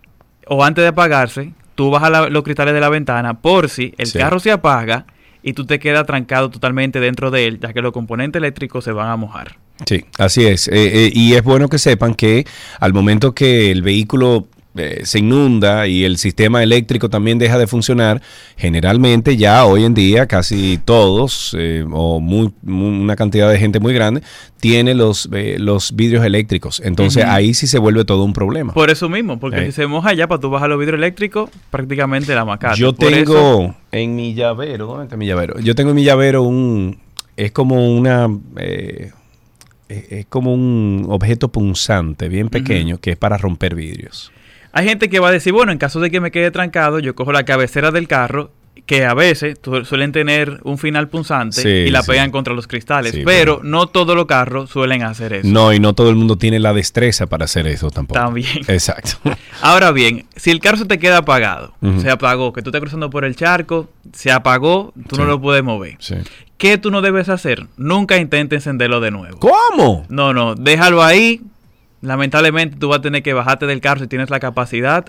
o antes de apagarse, tú bajas la- los cristales de la ventana por si el Sí. carro se apaga y tú te quedas trancado totalmente dentro de él, ya que los componentes eléctricos se van a mojar. Sí, así es. Eh, eh, y es bueno que sepan que al momento que el vehículo eh, se inunda y el sistema eléctrico también deja de funcionar, generalmente ya hoy en día casi todos eh, o muy- muy- una cantidad de gente muy grande tiene los, eh, los vidrios eléctricos. Entonces ahí sí se vuelve todo un problema. Por eso mismo, porque si se moja ya para tú bajar los vidrios eléctricos, prácticamente la macata. Yo Por eso- tengo en mi llavero, ¿dónde está mi llavero? Yo tengo en mi llavero un, es como una, es es como un objeto punzante bien pequeño que es para romper vidrios. Hay gente que va a decir, bueno, en caso de que me quede trancado, yo cojo la cabecera del carro, que a veces suelen tener un final punzante Sí, y la sí. pegan contra los cristales, Sí, pero no todos los carros suelen hacer eso. No, y no todo el mundo tiene la destreza para hacer eso tampoco. También. Exacto. Ahora bien, si el carro se te queda apagado, se apagó, que tú estás cruzando por el charco, se apagó, tú no lo puedes mover. Sí. ¿Qué tú no debes hacer? Nunca intentes encenderlo de nuevo. ¿Cómo? No, no, déjalo ahí. Lamentablemente tú vas a tener que bajarte del carro si tienes la capacidad,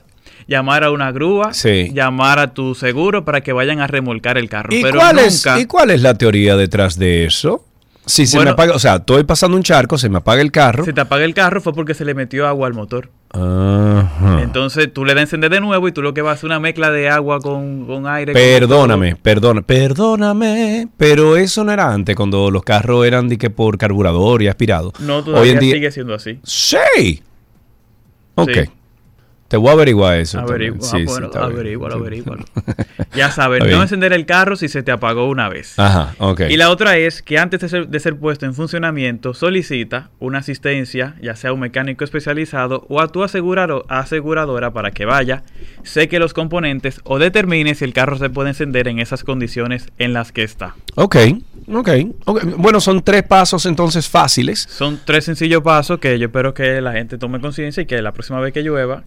llamar a una grúa, Sí. llamar a tu seguro para que vayan a remolcar el carro. ¿Y, Pero cuál es, ¿Y cuál es la teoría detrás de eso? Si se Bueno- me apaga, o sea, estoy pasando un charco, se me apaga el carro. si te apaga el carro fue porque se le metió agua al motor. Ajá. Entonces tú le das a encender de nuevo y tú lo que vas a hacer es una mezcla de agua con, con aire. Perdóname, perdona, perdóname, pero eso no era antes cuando los carros eran de que por carburador y aspirado. No, Hoy todavía en día sigue siendo así. Sí. Ok. Sí. Te voy a averiguar eso. Averigua. Sí, bueno, Sí. averígualo. Ya sabes, no encender el carro si se te apagó una vez. Ajá, ok. Y la otra es que antes de ser, de ser puesto en funcionamiento, solicita una asistencia, ya sea un mecánico especializado o a tu asegurado- aseguradora para que vaya, seque los componentes o determine si el carro se puede encender en esas condiciones en las que está. Ok, ok. ok. Bueno, son tres pasos entonces fáciles. Son tres sencillos pasos que yo espero que la gente tome conciencia y que la próxima vez que llueva,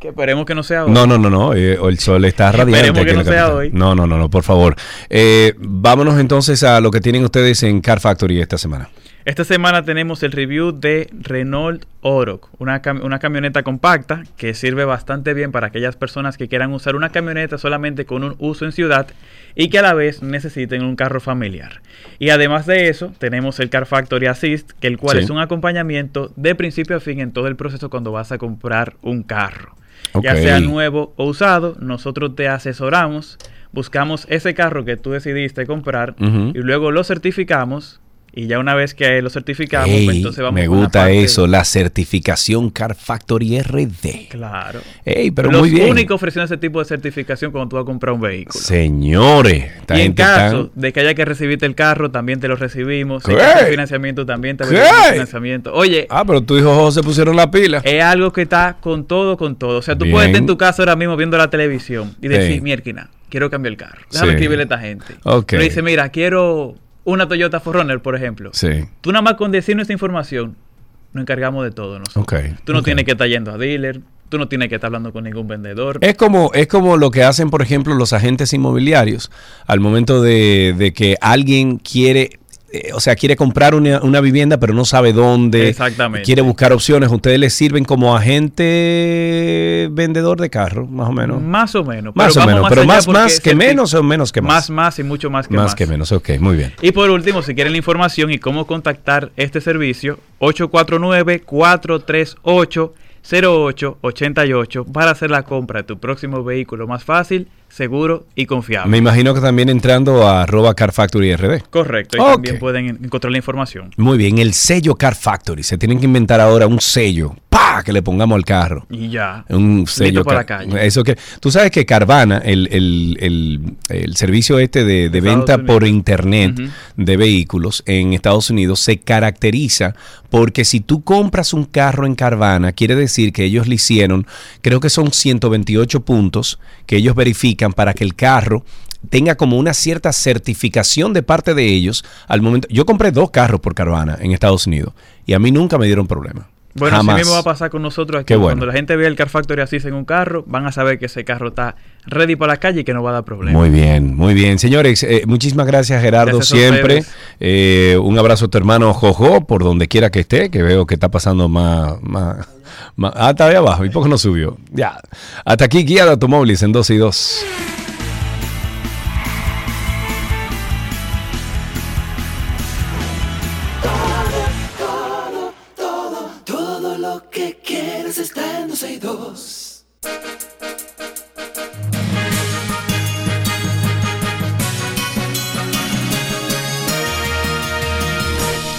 que esperemos que no sea hoy. No, no, no, no. eh, el sol está radiante. Esperemos que no sea capital. hoy. No, no, no, no, por favor. Eh, vámonos entonces a lo que tienen ustedes en Car Factory esta semana. Esta semana tenemos el review de Renault Oroch, una, cam- una camioneta compacta que sirve bastante bien para aquellas personas que quieran usar una camioneta solamente con un uso en ciudad y que a la vez necesiten un carro familiar. Y además de eso, tenemos el Car Factory Assist, que el cual Sí. es un acompañamiento de principio a fin en todo el proceso cuando vas a comprar un carro. Ya sea nuevo o usado, nosotros te asesoramos, buscamos ese carro que tú decidiste comprar y luego lo certificamos. Y ya una vez que lo certificamos, Ey, pues entonces vamos me con la gusta eso, la certificación Car Factory RD. Claro. Ey, pero Los muy bien. únicos ofreciendo ese tipo de certificación cuando tú vas a comprar un vehículo. Señores, esta y en caso de que haya que recibirte el carro, también te lo recibimos. Si hacer financiamiento, también te ¿Qué? recibimos financiamiento. Oye, Ah, pero tu hijo José pusieron la pila. es algo que está con todo, con todo. O sea, tú Bien. puedes estar en tu casa ahora mismo viendo la televisión y decir, mierquina, quiero cambiar el carro. Déjame Sí. escribirle a esta gente. Ok. Pero dice, mira, quiero una Toyota 4Runner, por ejemplo. Sí. Tú nada más con decirnos esta información, nos encargamos de todo nosotros. Ok. Tú no tienes que estar yendo a dealer, tú no tienes que estar hablando con ningún vendedor. Es como, es como lo que hacen, por ejemplo, los agentes inmobiliarios al momento de, de que alguien quiere, eh, o sea, quiere comprar una, una vivienda pero no sabe dónde. Exactamente. Quiere buscar opciones. Ustedes les sirven como agente vendedor de carro, más o menos. Más o menos. Más o menos, pero más, más que menos o menos que más. Más, más y mucho más que más. más que menos, ok, muy bien. Y por último, si quieren la información y cómo contactar este servicio, 849-438-0888 para hacer la compra de tu próximo vehículo más fácil, seguro y confiable. Me imagino que también entrando a arroba Car Factory RD. Correcto, y también pueden en- encontrar la información. Muy bien, el sello Car Factory. Se tienen que inventar ahora un sello. ¡Pa! Que le pongamos al carro. Y ya. Un sello. Para la calle. Eso que, tú sabes que Carvana, el, el- el- el servicio este de, de venta por internet de vehículos en Estados Unidos se caracteriza porque si tú compras un carro en Carvana, quiere decir que ellos le hicieron, creo que son 128 puntos que ellos verifican para que el carro tenga como una cierta certificación de parte de ellos al momento. Yo compré dos carros por Carvana en Estados Unidos y a mí nunca me dieron problema. Bueno, Jamás. así mismo va a pasar con nosotros aquí. Bueno. Cuando la gente vea el Car Factory así en un carro, van a saber que ese carro está ready para la calle y que no va a dar problemas. Muy bien, muy bien. Señores, eh, muchísimas gracias Gerardo Gracias siempre. Eh, un abrazo a tu hermano Jojo, por donde quiera que esté, que veo que está pasando más... más, más- ah, está ahí abajo, ¿y qué no subió? Ya. Hasta aquí Guía de Automóviles en 12 y 2.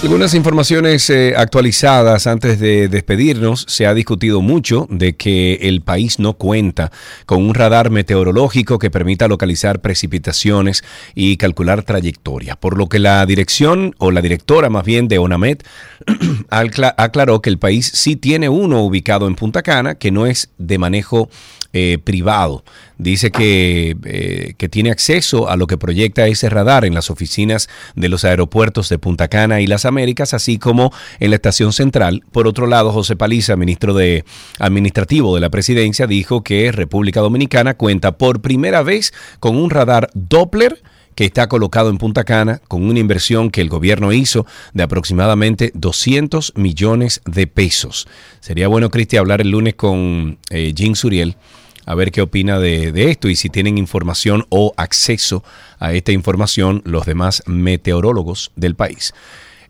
Algunas informaciones eh, actualizadas antes de despedirnos. Se ha discutido mucho de que el país no cuenta con un radar meteorológico que permita localizar precipitaciones y calcular trayectoria, por lo que la dirección o la directora más bien de ONAMED acla- aclaró que el país sí tiene uno ubicado en Punta Cana que no es de manejo eh, privado. Dice que, eh, que tiene acceso a lo que proyecta ese radar en las oficinas de los aeropuertos de Punta Cana y las Américas, así como en la estación central. Por otro lado, José Paliza, ministro de Administrativo de la Presidencia, dijo que República Dominicana cuenta por primera vez con un radar Doppler que está colocado en Punta Cana con una inversión que el gobierno hizo de aproximadamente 200 millones de pesos. Sería bueno, Cristi, hablar el lunes con eh, Jean Suriel a ver qué opina de esto y si tienen información o acceso a esta información los demás meteorólogos del país.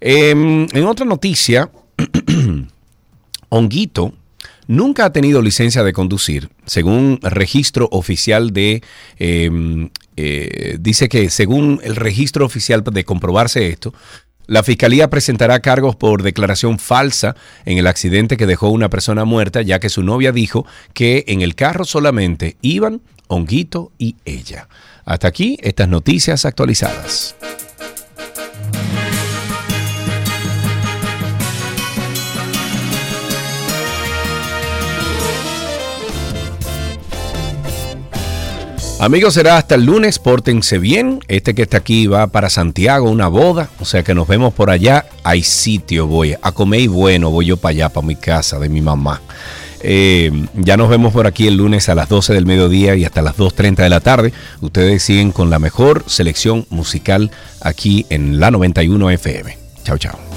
Em, en otra noticia, Honguito nunca ha tenido licencia de conducir, según registro oficial de... eh, eh, dice que según el registro oficial de comprobarse esto, La fiscalía presentará cargos por declaración falsa en el accidente que dejó una persona muerta, ya que su novia dijo que en el carro solamente iban Honguito y ella. Hasta aquí estas noticias actualizadas. Amigos, será hasta el lunes. Pórtense bien. Este que está aquí va para Santiago, una boda. O sea que nos vemos por allá. Hay sitio, voy a comer y bueno. Voy yo para allá, para mi casa de mi mamá. Eh, ya nos vemos por aquí el lunes a las 12 del mediodía y hasta las 2.30 de la tarde. Ustedes siguen con la mejor selección musical aquí en la 91 FM. Chao, chao.